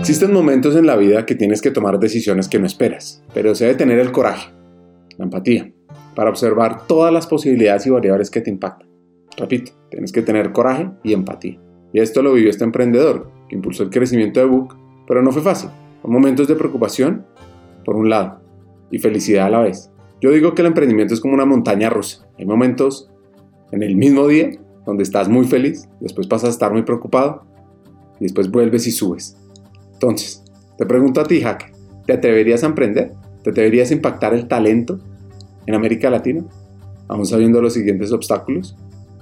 Speaker 1: Existen momentos en la vida que tienes que tomar decisiones que no esperas, pero se debe tener el coraje, la empatía, para observar todas las posibilidades y variables que te impactan. Repito, tienes que tener coraje y empatía. Y esto lo vivió este emprendedor, que impulsó el crecimiento de Book, pero no fue fácil. Momentos de preocupación, por un lado, y felicidad a la vez. Yo digo que el emprendimiento es como una montaña rusa. Hay momentos en el mismo día donde estás muy feliz, después pasas a estar muy preocupado, y después vuelves y subes. Entonces, te pregunto a ti, Jaque, ¿te atreverías a emprender? ¿Te atreverías a impactar el talento en América Latina, aún sabiendo los siguientes obstáculos?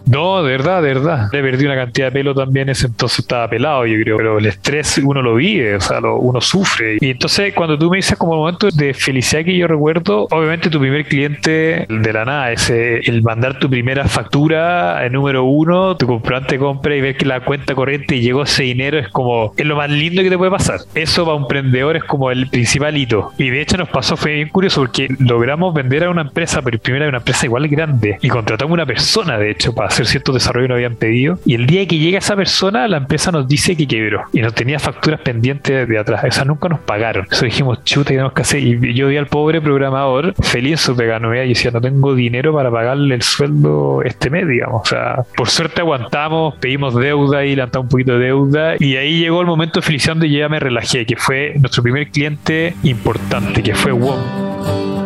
Speaker 2: No, de verdad, de verdad. Le perdí una cantidad de pelo también, ese entonces estaba pelado, yo creo. Pero el estrés uno lo vive, o sea, lo, uno sufre. Y entonces, cuando tú me dices como el momento de felicidad que yo recuerdo, obviamente tu primer cliente de la nada, ese, el mandar tu primera factura, el número uno, tu comprante compra y ver que la cuenta corriente llegó ese dinero, es como, es lo más lindo que te puede pasar. Eso para un emprendedor es como el principal hito. Y de hecho nos pasó, fue bien curioso, porque logramos vender a una empresa, pero primero a una empresa igual grande, y contratamos una persona, de hecho, para hacer cierto desarrollo que nos habían pedido. Y el día que llega esa persona, la empresa nos dice que quebró y no tenía facturas pendientes de atrás. Esas nunca nos pagaron. Eso dijimos, chuta, ¿qué tenemos que hacer? Y yo vi al pobre programador feliz su pega y decía, no tengo dinero para pagarle el sueldo este mes, digamos. O sea, por suerte aguantamos, pedimos deuda y levantamos un poquito de deuda. Y ahí llegó el momento de felicidad donde ya me relajé, que fue nuestro primer cliente importante, que fue WOM.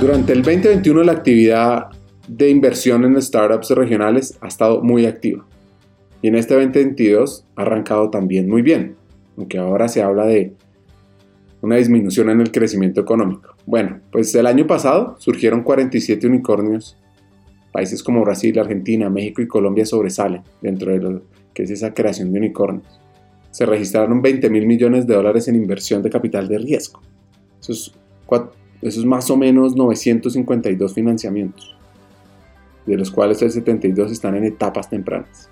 Speaker 1: Durante el 2021 la actividad de inversión en startups regionales ha estado muy activa. Y en este 2022 ha arrancado también muy bien, aunque ahora se habla de una disminución en el crecimiento económico. Bueno, pues el año pasado surgieron 47 unicornios. Países como Brasil, Argentina, México y Colombia sobresalen dentro de lo que es esa creación de unicornios. Se registraron 20 mil millones de dólares en inversión de capital de riesgo. Eso es eso es más o menos 952 financiamientos, de los cuales el 72 están en etapas tempranas.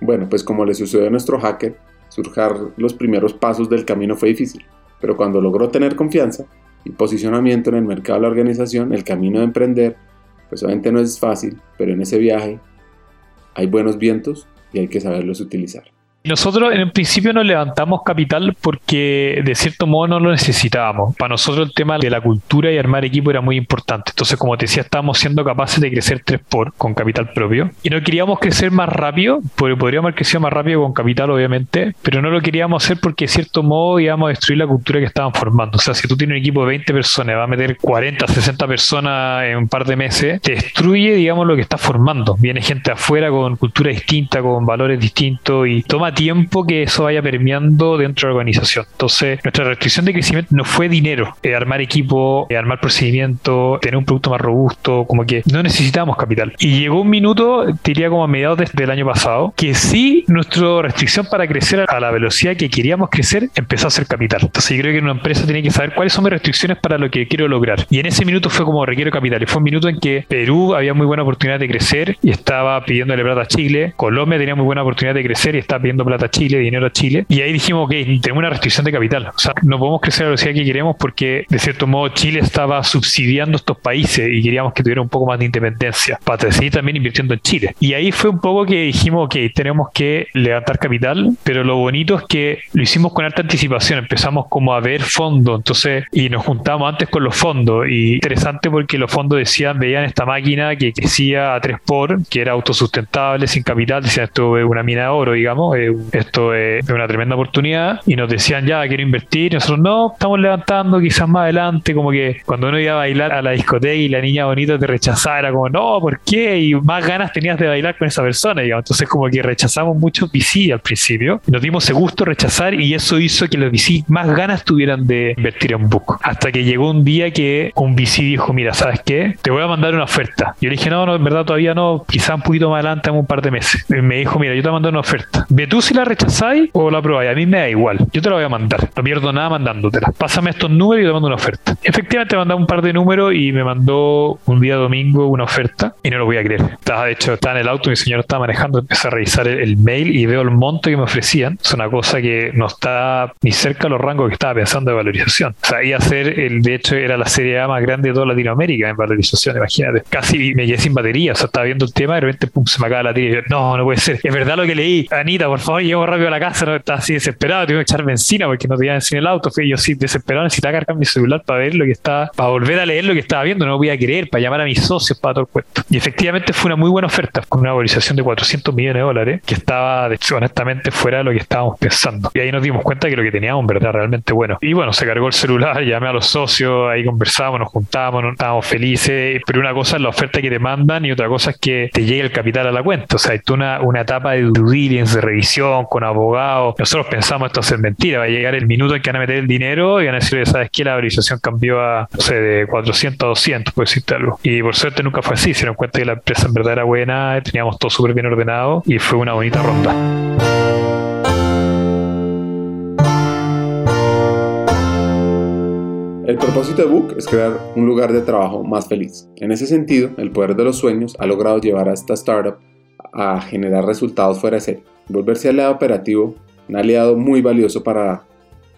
Speaker 1: Bueno, pues como le sucedió a nuestro hacker, surjar los primeros pasos del camino fue difícil, pero cuando logró tener confianza y posicionamiento en el mercado de la organización, el camino de emprender, pues obviamente no es fácil, pero en ese viaje hay buenos vientos y hay que saberlos utilizar.
Speaker 2: Nosotros en el principio nos levantamos capital porque de cierto modo no lo necesitábamos. Para nosotros el tema de la cultura y armar equipo era muy importante. Entonces, como te decía, estábamos siendo capaces de crecer 3 por con capital propio. Y no queríamos crecer más rápido, porque podríamos haber crecido más rápido con capital, obviamente, pero no lo queríamos hacer porque de cierto modo íbamos a destruir la cultura que estaban formando. O sea, si tú tienes un equipo de 20 personas, va a meter 40, 60 personas en un par de meses, te destruye, digamos, lo que estás formando. Viene gente afuera con cultura distinta, con valores distintos y toma tiempo que eso vaya permeando dentro de la organización. Entonces, nuestra restricción de crecimiento no fue dinero, eh, armar equipo, eh, armar procedimiento, tener un producto más robusto, como que no necesitábamos capital. Y llegó un minuto, diría como a mediados del año pasado, que sí nuestra restricción para crecer a la velocidad que queríamos crecer empezó a ser capital. Entonces, yo creo que una empresa tiene que saber cuáles son mis restricciones para lo que quiero lograr. Y en ese minuto fue como requiero capital. Y fue un minuto en que Perú había muy buena oportunidad de crecer y estaba pidiéndole plata a Chile. Colombia tenía muy buena oportunidad de crecer y estaba pidiendo plata a Chile, dinero a Chile. Y ahí dijimos, que tenemos una restricción de capital. O sea, no podemos crecer a la velocidad que queremos porque, de cierto modo, Chile estaba subsidiando estos países y queríamos que tuviera un poco más de independencia para seguir también invirtiendo en Chile. Y ahí fue un poco que dijimos, ok, tenemos que levantar capital, pero lo bonito es que lo hicimos con alta anticipación. Empezamos como a ver fondos, entonces, y nos juntamos antes con los fondos. Y interesante porque los fondos decían, veían esta máquina que crecía a 3 por, que era autosustentable, sin capital, decían esto es una mina de oro, digamos, esto es una tremenda oportunidad y nos decían ya quiero invertir y nosotros no, estamos levantando quizás más adelante como que cuando uno iba a bailar a la discoteca y la niña bonita te rechazaba era como no, ¿por qué? y más ganas tenías de bailar con esa persona digamos. entonces como que rechazamos mucho VC al principio nos dimos ese gusto rechazar y eso hizo que los VC más ganas tuvieran de invertir en Book hasta que llegó un día que un VC dijo mira, ¿sabes qué? te voy a mandar una oferta yo le dije no, no, en verdad todavía no quizás un poquito más adelante en un par de meses me dijo mira, yo te mandar una oferta ve tú si la rechazáis o la probáis. A mí me da igual. Yo te la voy a mandar. No pierdo nada mandándotela. Pásame estos números y te mando una oferta. Efectivamente, mandaba un par de números y me mandó un día domingo una oferta y no lo voy a creer. Estaba, de hecho, estaba en el auto, mi señor estaba manejando, empecé a revisar el, mail y veo el monto que me ofrecían. Es una cosa que no está ni cerca de los rangos que estaba pensando de valorización. O sea, iba a ser, el, de hecho, era la serie A más grande de toda Latinoamérica en valorización, imagínate. Casi me quedé sin batería, o sea, estaba viendo el tema y de repente pum, se me acaba la tira y yo, no, no puede ser. Es verdad lo que leí. Anita, por favor, llego rápido a la casa, no estaba así desesperado, tengo que echar benzina porque no tenía benzina en el auto. Fui yo sí desesperado, necesitaba cargar mi celular para ver lo que estaba, para volver a leer lo que estaba viendo, no voy a creer, para llamar a mis socios, para todo el cuento. Y efectivamente fue una muy buena oferta, con una valorización de 400 millones de dólares, que estaba, de hecho, honestamente, fuera de lo que estábamos pensando. Y ahí nos dimos cuenta que lo que teníamos, verdad, realmente bueno. Y bueno, se cargó el celular, llamé a los socios, ahí conversamos, nos juntamos, estábamos felices, pero una cosa es la oferta que te mandan y otra cosa es que te llegue el capital a la cuenta. O sea, hay una, una etapa de due de revisión con abogados. Nosotros pensamos esto es mentira, va a llegar el minuto en que van a meter el dinero y van a decir, ¿sabes qué? La valorización cambió a, no sé, de 400 a 200, por decirte algo. Y por suerte nunca fue así, se dieron cuenta que la empresa en verdad era buena, teníamos todo súper bien ordenado y fue una bonita ronda.
Speaker 1: El propósito de Book es crear un lugar de trabajo más feliz. En ese sentido, el poder de los sueños ha logrado llevar a esta startup a generar resultados fuera de serie, volverse aliado operativo, un aliado muy valioso para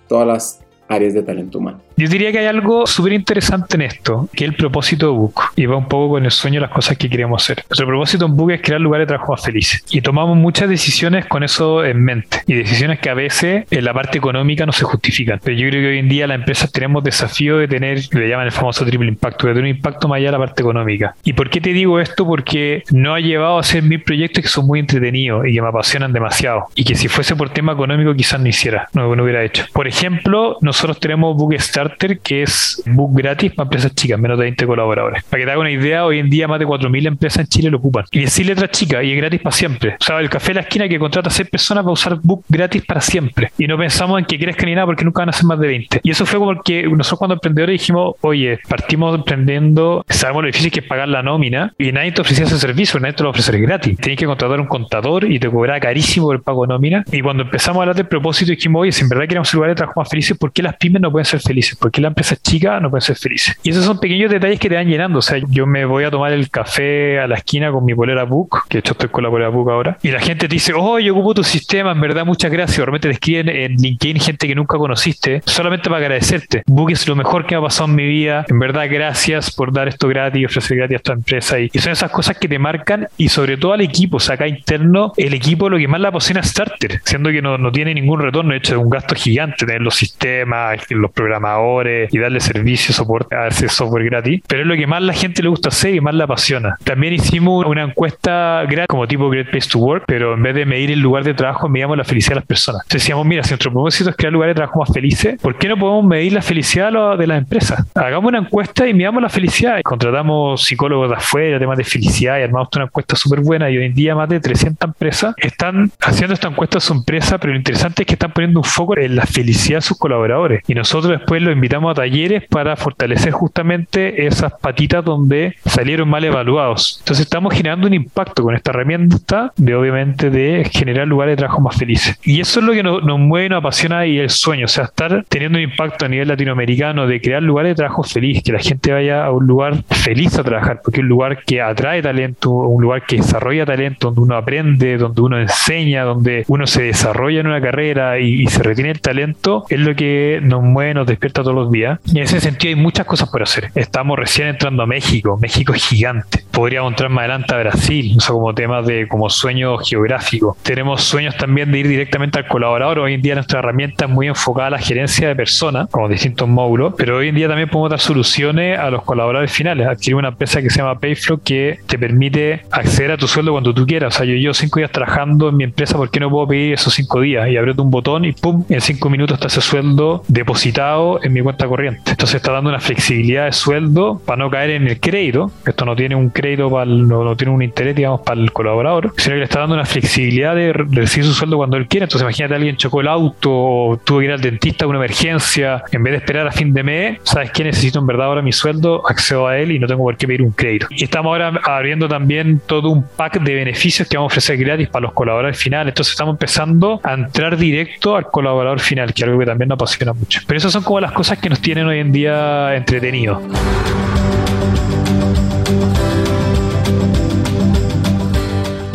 Speaker 1: todas las áreas de talento humano.
Speaker 2: Yo diría que hay algo súper interesante en esto, que es el propósito de Book, y va un poco con el sueño de las cosas que queremos hacer. Nuestro propósito en Book es crear lugares de trabajo más felices, y tomamos muchas decisiones con eso en mente, y decisiones que a veces en la parte económica no se justifican. Pero yo creo que hoy en día las empresas tenemos desafío de tener, le llaman el famoso triple impacto, de tener un impacto más allá de la parte económica. ¿Y por qué te digo esto? Porque no ha llevado a hacer mil proyectos que son muy entretenidos y que me apasionan demasiado, y que si fuese por tema económico quizás no hiciera, no, no hubiera hecho. Por ejemplo, nosotros tenemos Book Starter, que es book gratis para empresas chicas, menos de 20 colaboradores. Para que te haga una idea, hoy en día más de 4.000 empresas en Chile lo ocupan. Y es letras chicas y es gratis para siempre. O sea, el café de la esquina que contrata a 6 personas va a usar book gratis para siempre. Y no pensamos en que crezcan ni nada porque nunca van a ser más de 20. Y eso fue porque nosotros cuando emprendedores dijimos, oye, partimos emprendiendo, sabemos lo difícil que es pagar la nómina y nadie te ofrecía ese servicio, nadie te lo ofrecer gratis. Tienes que contratar un contador y te cobraba carísimo el pago de nómina. Y cuando empezamos a hablar del propósito dijimos, oye, si en verdad queremos lugares de trabajo más felices, ¿por qué las pymes no pueden ser felices? ¿Por qué las empresas chicas no pueden ser felices? Y esos son pequeños detalles que te van llenando. O sea, yo me voy a tomar el café a la esquina con mi polera Book, que de hecho estoy con la polera Book ahora, y la gente te dice, oh, yo ocupo tu sistema, en verdad, muchas gracias. Realmente te escriben en LinkedIn gente que nunca conociste, solamente para agradecerte. Book es lo mejor que me ha pasado en mi vida. En verdad, gracias por dar esto gratis ofrecer gratis a esta empresa. Y, son esas cosas que te marcan y sobre todo al equipo. O sea, acá interno, el equipo lo que más la es Starter, siendo que no, no tiene ningún retorno. De hecho, es un gasto gigante tener los sistemas, los programadores y darle servicio, soporte a ese software gratis. Pero es lo que más la gente le gusta hacer y más la apasiona. También hicimos una encuesta gratis como tipo Great Place to Work, pero en vez de medir el lugar de trabajo, medíamos la felicidad de las personas. Entonces decíamos, mira, si nuestro propósito es crear lugares de trabajo más felices, ¿por qué no podemos medir la felicidad de las empresas? Hagamos una encuesta y midamos la felicidad. Contratamos psicólogos de afuera, temas de felicidad y armamos una encuesta súper buena y hoy en día más de 300 empresas están haciendo esta encuesta a su empresa, pero lo interesante es que están poniendo un foco en la felicidad de sus colaboradores y nosotros después los invitamos a talleres para fortalecer justamente esas patitas donde salieron mal evaluados. Entonces estamos generando un impacto con esta herramienta de obviamente de generar lugares de trabajo más felices. Y eso es lo que nos, mueve, nos apasiona y el sueño, o sea, estar teniendo un impacto a nivel latinoamericano de crear lugares de trabajo feliz, que la gente vaya a un lugar feliz a trabajar, porque es un lugar que atrae talento, un lugar que desarrolla talento, donde uno aprende, donde uno enseña, donde uno se desarrolla en una carrera y, y se retiene el talento, es lo que nos mueve, nos despierta todos los días. Y en ese sentido hay muchas cosas por hacer. Estamos recién entrando a México. México es gigante. Podríamos entrar más adelante a Brasil, o sea, como temas de como sueño geográfico. Tenemos sueños también de ir directamente al colaborador. Hoy en día nuestra herramienta es muy enfocada a la gerencia de personas, como distintos módulos, pero hoy en día también podemos dar soluciones a los colaboradores finales. Adquirir una empresa que se llama Payflow que te permite acceder a tu sueldo cuando tú quieras. O sea, yo llevo cinco días trabajando en mi empresa, ¿por qué no puedo pedir esos cinco días? Y aprieto un botón y pum, en cinco minutos está ese sueldo depositado en mi cuenta corriente. Entonces está dando una flexibilidad de sueldo para no caer en el crédito. Esto no tiene un crédito para no, no, tiene un interés, digamos, para el colaborador, sino que le está dando una flexibilidad de, recibir su sueldo cuando él quiere. Entonces, imagínate, alguien chocó el auto o tuvo que ir al dentista, una emergencia, en vez de esperar a fin de mes, ¿sabes qué? Necesito en verdad ahora mi sueldo, accedo a él y no tengo por qué pedir un crédito. Y estamos ahora abriendo también todo un pack de beneficios que vamos a ofrecer gratis para los colaboradores finales. Entonces, estamos empezando a entrar directo al colaborador final, que es algo que también nos apasiona Pero esas son como las cosas que nos tienen hoy en día entretenidos.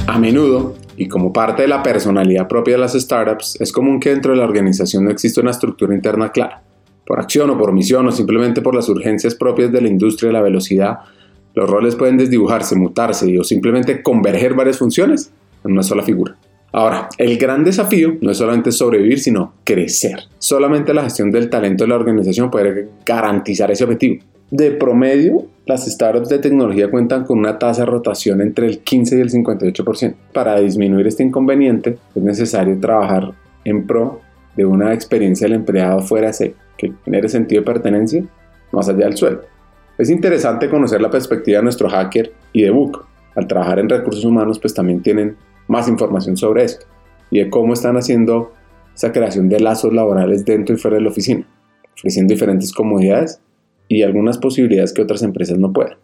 Speaker 1: A menudo, y como parte de la personalidad propia de las startups, es común que dentro de la organización no exista una estructura interna clara. Por acción o por misión o simplemente por las urgencias propias de la industria y la velocidad, los roles pueden desdibujarse, mutarse o simplemente converger varias funciones en una sola figura. Ahora, el gran desafío no es solamente sobrevivir, sino crecer. Solamente la gestión del talento de la organización puede garantizar ese objetivo. De promedio, las startups de tecnología cuentan con una tasa de rotación entre el 15 y el 58%. Para disminuir este inconveniente, es necesario trabajar en pro de una experiencia del empleado fuera de que genere sentido de pertenencia más allá del suelo. Es interesante conocer la perspectiva de nuestro hacker y de Book. Al trabajar en recursos humanos, pues también tienen más información sobre esto y de cómo están haciendo esa creación de lazos laborales dentro y fuera de la oficina, ofreciendo diferentes comodidades y algunas posibilidades que otras empresas no pueden.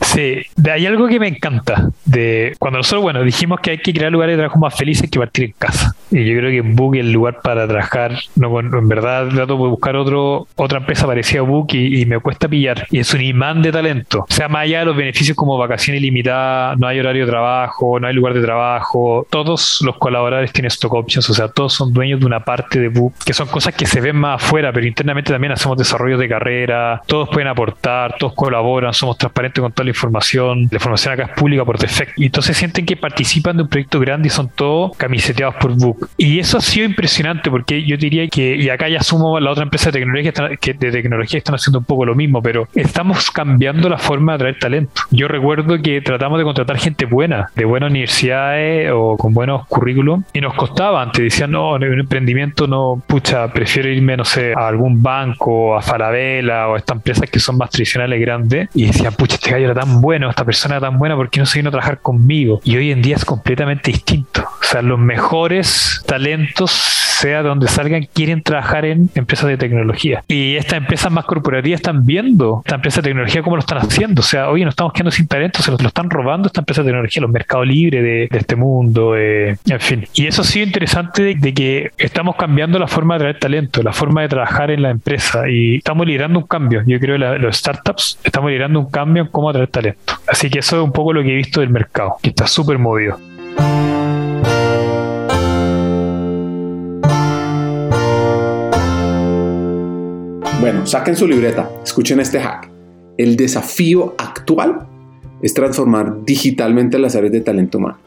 Speaker 2: Sí, hay algo que me encanta. De cuando nosotros, bueno, dijimos que hay que crear lugares de trabajo más felices que partir en casa. Y yo creo que Book es el lugar para trabajar. No, en verdad trato de buscar otro, otra empresa parecida a Book y, me cuesta pillar. Y es un imán de talento. O sea, más allá de los beneficios como vacaciones ilimitadas, no hay horario de trabajo, no hay lugar de trabajo. Todos los colaboradores tienen stock options, o sea, todos son dueños de una parte de Book, que son cosas que se ven más afuera, pero internamente también hacemos desarrollo de carrera, todos pueden aportar, todos colaboran, somos transparentes con toda la información. La información acá es pública por defecto. Y entonces sienten que participan de un proyecto grande y son todos camiseteados por Book. Y eso ha sido impresionante porque yo diría que, y acá ya sumo la otra empresa de tecnología que, de tecnología están haciendo un poco lo mismo, pero estamos cambiando la forma de atraer talento. Yo recuerdo que tratamos de contratar gente buena, de buenas universidades o con buenos currículum, y nos costaba antes, decían, no, en un emprendimiento no, pucha, prefiero irme, no sé, a algún banco, a Falabella o a estas empresas que son más tradicionales grandes, y decían, pucha, este gallo era tan bueno, esta persona era tan buena, ¿por qué no se vino a trabajar conmigo? Y hoy en día es completamente distinto. O sea, los mejores talentos, sea donde salgan, quieren trabajar en empresas de tecnología. Y estas empresas más corporativas están viendo esta empresa de tecnología cómo lo están haciendo. O sea, oye, nos estamos quedando sin talento, se lo, están robando esta empresa de tecnología, los mercados libres de, este mundo, eh, en fin. Y eso ha sido interesante de, que estamos cambiando la forma de traer talento, la forma de trabajar en la empresa y estamos liderando un cambio. Yo creo que los startups estamos liderando un cambio en cómo atraer talento. Así que eso es un poco lo que he visto del mercado, que está súper movido.
Speaker 1: Bueno, saquen su libreta, escuchen este hack. El desafío actual es transformar digitalmente las áreas de talento humano.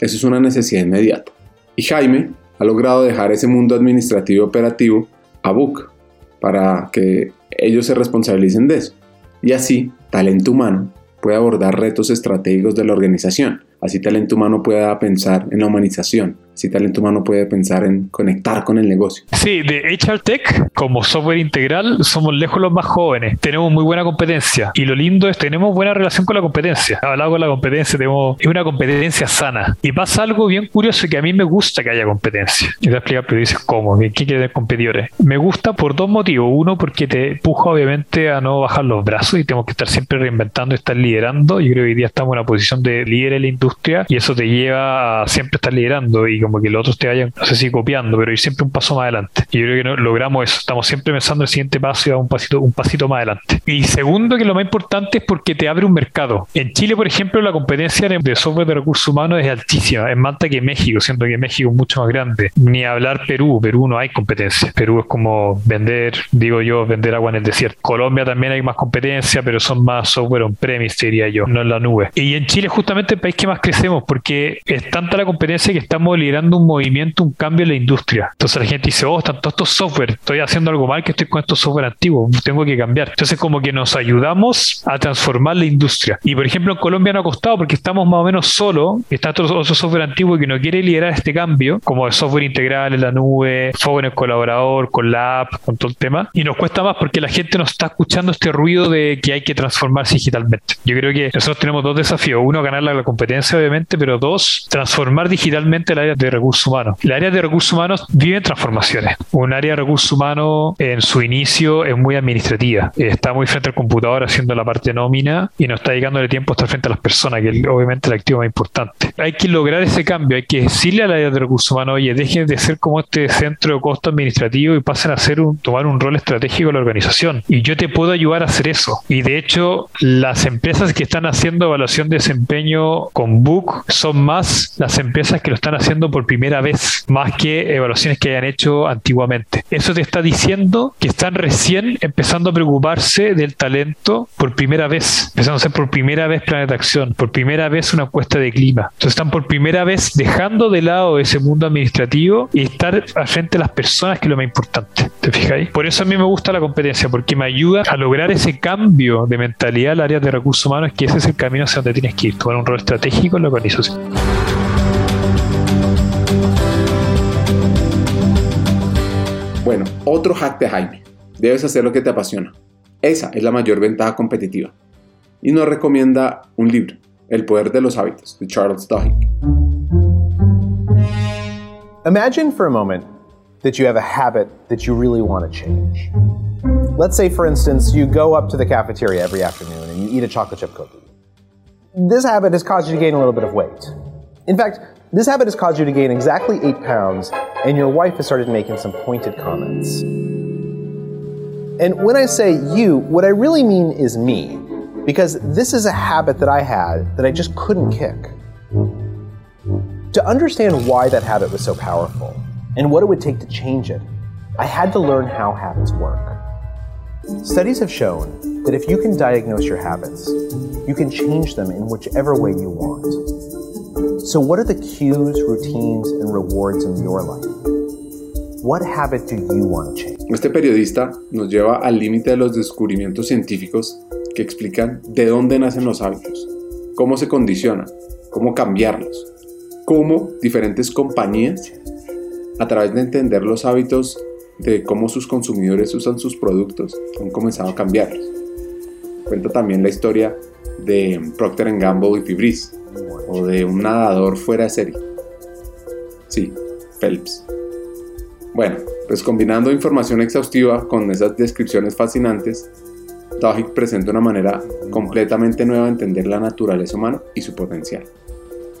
Speaker 1: Eso es una necesidad inmediata. Y Jaime ha logrado dejar ese mundo administrativo operativo a Book para que ellos se responsabilicen de eso. Y así, talento humano puede abordar retos estratégicos de la organización. Así talento humano pueda pensar en la humanización, si talento humano puede pensar en conectar con el negocio.
Speaker 2: Sí, de HR Tech, como software integral, somos lejos los más jóvenes. Tenemos muy buena competencia. Y lo lindo es tenemos buena relación con la competencia. Hablado con la competencia, tenemos, es una competencia sana. Y pasa algo bien curioso que a mí me gusta que haya competencia. Y te voy explicar, pero dices, ¿cómo? ¿Qué quiere de competidores? Me gusta por dos motivos. Uno, porque te empuja obviamente a no bajar los brazos y tenemos que estar siempre reinventando y estar liderando. Yo creo que hoy día estamos en una posición de líder en la industria y eso te lleva a siempre estar liderando y como que los otros te vayan, no sé si copiando, pero ir siempre un paso más adelante. Y yo creo que logramos eso. Estamos siempre pensando en el siguiente paso y un pasito, un pasito más adelante. Y segundo, que lo más importante es porque te abre un mercado. En Chile, por ejemplo, la competencia de software de recursos humanos es altísima, es más alta que México, siendo que México es mucho más grande. Ni hablar Perú, Perú no hay competencia. Perú es como vender, digo yo, vender agua en el desierto. Colombia también hay más competencia, pero son más software on-premise, diría yo, no en la nube. Y en Chile justamente el país que más crecemos porque es tanta la competencia que estamos liderando generando un movimiento, un cambio en la industria. Entonces la gente dice, oh, están todos estos software, estoy haciendo algo mal que estoy con estos software antiguos, tengo que cambiar. Entonces como que nos ayudamos a transformar la industria. Y por ejemplo en Colombia no ha costado porque estamos más o menos solos, está todo otro software antiguo que no quiere liderar este cambio, como el software integral en la nube, software en el colaborador, con la app, con todo el tema. Y nos cuesta más porque la gente no está escuchando este ruido de que hay que transformarse digitalmente. Yo creo que nosotros tenemos dos desafíos. Uno, ganar la competencia, obviamente, pero dos, transformar digitalmente el área de recursos humanos. El área de recursos humanos vive transformaciones. Un área de recursos humanos en su inicio es muy administrativa. Está muy frente al computador haciendo la parte nómina y no está dedicándole tiempo a estar frente a las personas, que es obviamente el activo más importante. Hay que lograr ese cambio. Hay que decirle al área de recursos humanos, oye, dejen de ser como este centro de costo administrativo y pasen a ser un, tomar un rol estratégico en la organización. Y yo te puedo ayudar a hacer eso. Y de hecho, las empresas que están haciendo evaluación de desempeño con Book son más las empresas que lo están haciendo por primera vez, más que evaluaciones que hayan hecho antiguamente. Eso te está diciendo que están recién empezando a preocuparse del talento por primera vez, empezando a hacer por primera vez planes de acción, por primera vez una encuesta de clima. Entonces están por primera vez dejando de lado ese mundo administrativo y estar al frente de las personas, que es lo más importante. ¿Te fijáis? Por eso a mí me gusta la competencia, porque me ayuda a lograr ese cambio de mentalidad al área de recursos humanos, que ese es el camino hacia donde tienes que ir, tomar un rol estratégico en la organización.
Speaker 1: Bueno, otro hack de Jaime. Debes hacer lo que te apasiona. Esa es la mayor ventaja competitiva. Y nos recomienda un libro, El poder de los hábitos, de Charles Duhigg.
Speaker 6: Imagine for a moment that you have a habit that you really want to change. Let's say, for instance, you go up to the cafeteria every afternoon and you eat a chocolate chip cookie. This habit has caused you to gain a little bit of weight. This habit has caused you to gain exactly eight pounds, and your wife has started making some pointed comments. And when I say you, what I really mean is me, because this is a habit that I had that I just couldn't kick. To understand why that habit was so powerful and what it would take to change it, I had to learn how habits work. Studies have shown that if you can diagnose your habits, you can change them in whichever way you want. So, what are the cues, routines, and rewards in your life? What habit do you want to change?
Speaker 1: Este periodista nos lleva al límite de los descubrimientos científicos que explican de dónde nacen los hábitos, cómo se condicionan, cómo cambiarlos, cómo diferentes compañías, a través de entender los hábitos de cómo sus consumidores usan sus productos, han comenzado a cambiarlos. Cuenta también la historia de Procter Gamble y Fibris, o de un nadador fuera de serie. Sí, Phelps. Bueno, pues combinando información exhaustiva con esas descripciones fascinantes, Tawhid presenta una manera completamente nueva de entender la naturaleza humana y su potencial.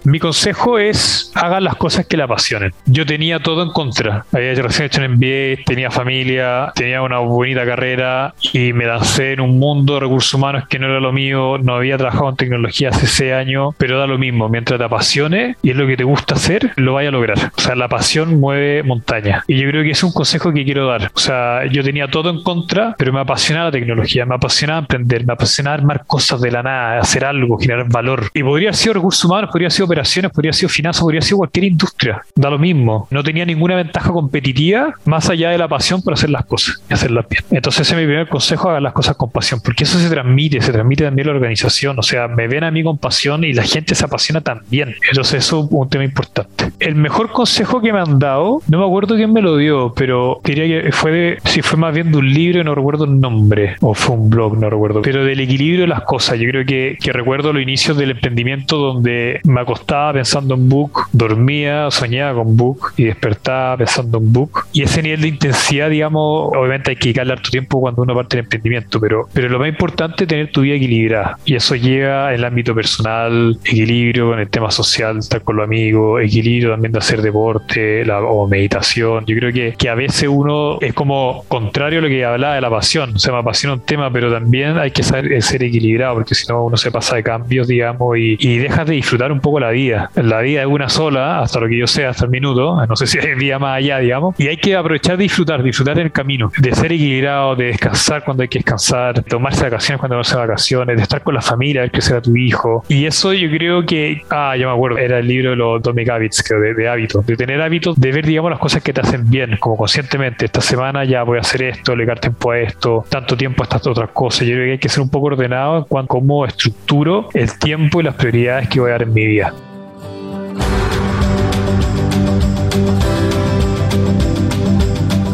Speaker 2: Mi consejo es hagan las cosas que le apasionen. Yo tenía todo en contra. Había recién hecho un MBA, tenía familia, tenía una bonita carrera y me lancé en un mundo de recursos humanos que no era lo mío. No había trabajado en tecnología hace seis años, pero da lo mismo. Mientras te apasione y es lo que te gusta hacer, lo vaya a lograr. O sea, la pasión mueve montaña. Y yo creo que es un consejo que quiero dar. O sea, yo tenía todo en contra, pero me apasionaba la tecnología, me apasionaba aprender, me apasionaba armar cosas de la nada, hacer algo, generar valor. Y podría sido recursos humanos, podría sido operaciones, podría haber sido finanzas, podría haber sido cualquier industria. Da lo mismo. No tenía ninguna ventaja competitiva más allá de la pasión por hacer las cosas y hacerlas bien. Entonces ese es mi primer consejo, hagan las cosas con pasión, porque eso se transmite, se transmite también a la organización. O sea, me ven a mí con pasión y la gente se apasiona también. Entonces eso es un tema importante. El mejor consejo que me han dado, no me acuerdo quién me lo dio, pero diría que fue de, si fue más bien de un libro, no recuerdo el nombre, o fue un blog, no recuerdo, pero del equilibrio de las cosas. Yo creo que, que recuerdo los inicios del emprendimiento donde me acostaba pensando en book, dormía, soñaba con book y despertaba pensando en book. Y ese nivel de intensidad, digamos, obviamente hay que dedicarle harto tiempo cuando uno parte el emprendimiento, pero, pero lo más importante es tener tu vida equilibrada. Y eso llega en el ámbito personal, equilibrio con el tema social, estar con los amigos, equilibrio también de hacer deporte la, o meditación. Yo creo que, que a veces uno es como contrario a lo que hablaba de la pasión. O sea, me apasiona un tema, pero también hay que saber ser equilibrado, porque si no uno se pasa de cambios, digamos, y, y dejas de disfrutar un poco la la vida. La vida es una sola, hasta lo que yo sé, hasta el minuto. No sé si hay día más allá, digamos. Y hay que aprovechar de disfrutar, disfrutar el camino, de ser equilibrado, de descansar cuando hay que descansar, de tomarse vacaciones cuando no se vacaciones, de estar con la familia, ver que sea tu hijo. Y eso yo creo que, ah, ya me acuerdo, era el libro de los Tommy Habits, creo, de, de hábitos, de tener hábitos, de ver, digamos, las cosas que te hacen bien, como conscientemente. Esta semana ya voy a hacer esto, le tiempo a esto, tanto tiempo a estas otras cosas. Yo creo que hay que ser un poco ordenado en cuanto a cómo estructuro el tiempo y las prioridades que voy a dar en mi vida.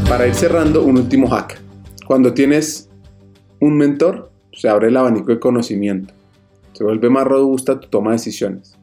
Speaker 1: Para ir cerrando, un último hack. Cuando tienes un mentor, se abre el abanico de conocimiento. Se vuelve más robusta tu toma de decisiones,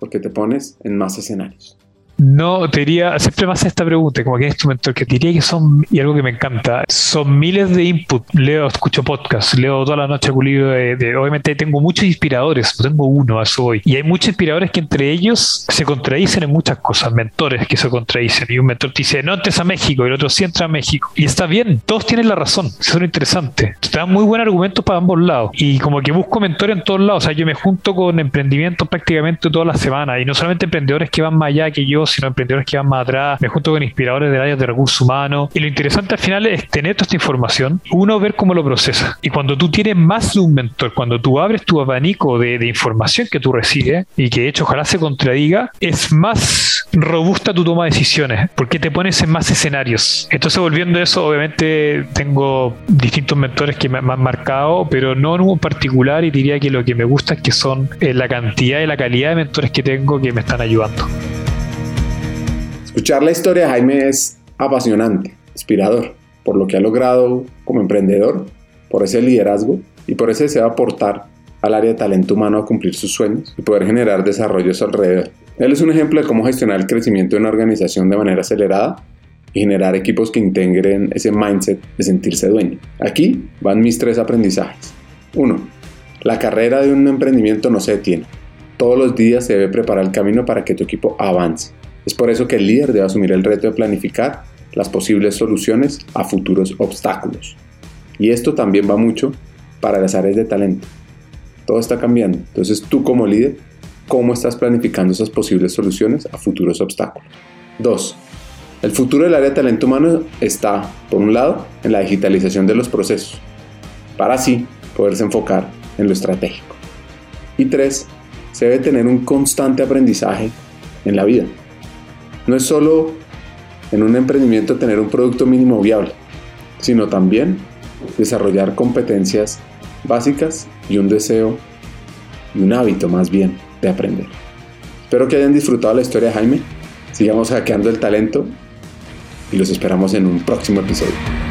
Speaker 1: porque te pones en más escenarios.
Speaker 2: No, te diría, siempre me hace esta pregunta, como que es tu mentor, que te diría que son, y algo que me encanta, son miles de input. Leo, escucho podcasts, leo toda la noche un libro de, obviamente tengo muchos inspiradores, tengo uno, a eso hoy. Y hay muchos inspiradores que entre ellos se contradicen en muchas cosas, mentores que se contradicen. Y un mentor te dice, no entres a México, y el otro sí entra a México. Y está bien, todos tienen la razón, eso es interesante. Te dan muy buen argumento para ambos lados. Y como que busco mentores en todos lados, o sea, yo me junto con emprendimientos prácticamente toda la semana, y no solamente emprendedores que van más allá que yo, sino emprendedores que van más atrás, me junto con inspiradores del área de recursos humanos. Y lo interesante al final es tener toda esta información, uno ver cómo lo procesa. Y cuando tú tienes más de un mentor, cuando tú abres tu abanico de, de información que tú recibes y que de hecho ojalá se contradiga, es más robusta tu toma de decisiones, porque te pones en más escenarios. Entonces, volviendo a eso, obviamente tengo distintos mentores que me han marcado, pero no en un particular, y diría que lo que me gusta es que son eh, la cantidad y la calidad de mentores que tengo que me están ayudando.
Speaker 1: Escuchar la historia de Jaime es apasionante, inspirador, por lo que ha logrado como emprendedor, por ese liderazgo y por ese deseo de aportar al área de talento humano a cumplir sus sueños y poder generar desarrollo a su alrededor. Él es un ejemplo de cómo gestionar el crecimiento de una organización de manera acelerada y generar equipos que integren ese mindset de sentirse dueño. Aquí van mis tres aprendizajes. 1. La carrera de un emprendimiento no se detiene. Todos los días se debe preparar el camino para que tu equipo avance. Es por eso que el líder debe asumir el reto de planificar las posibles soluciones a futuros obstáculos. Y esto también va mucho para las áreas de talento. Todo está cambiando. Entonces tú como líder, ¿cómo estás planificando esas posibles soluciones a futuros obstáculos? 2. El futuro del área de talento humano está, por un lado, en la digitalización de los procesos, para así poderse enfocar en lo estratégico. Y 3. Se debe tener un constante aprendizaje en la vida. No es solo en un emprendimiento tener un producto mínimo viable, sino también desarrollar competencias básicas y un deseo y un hábito más bien de aprender. Espero que hayan disfrutado la historia de Jaime. Sigamos hackeando el talento y los esperamos en un próximo episodio.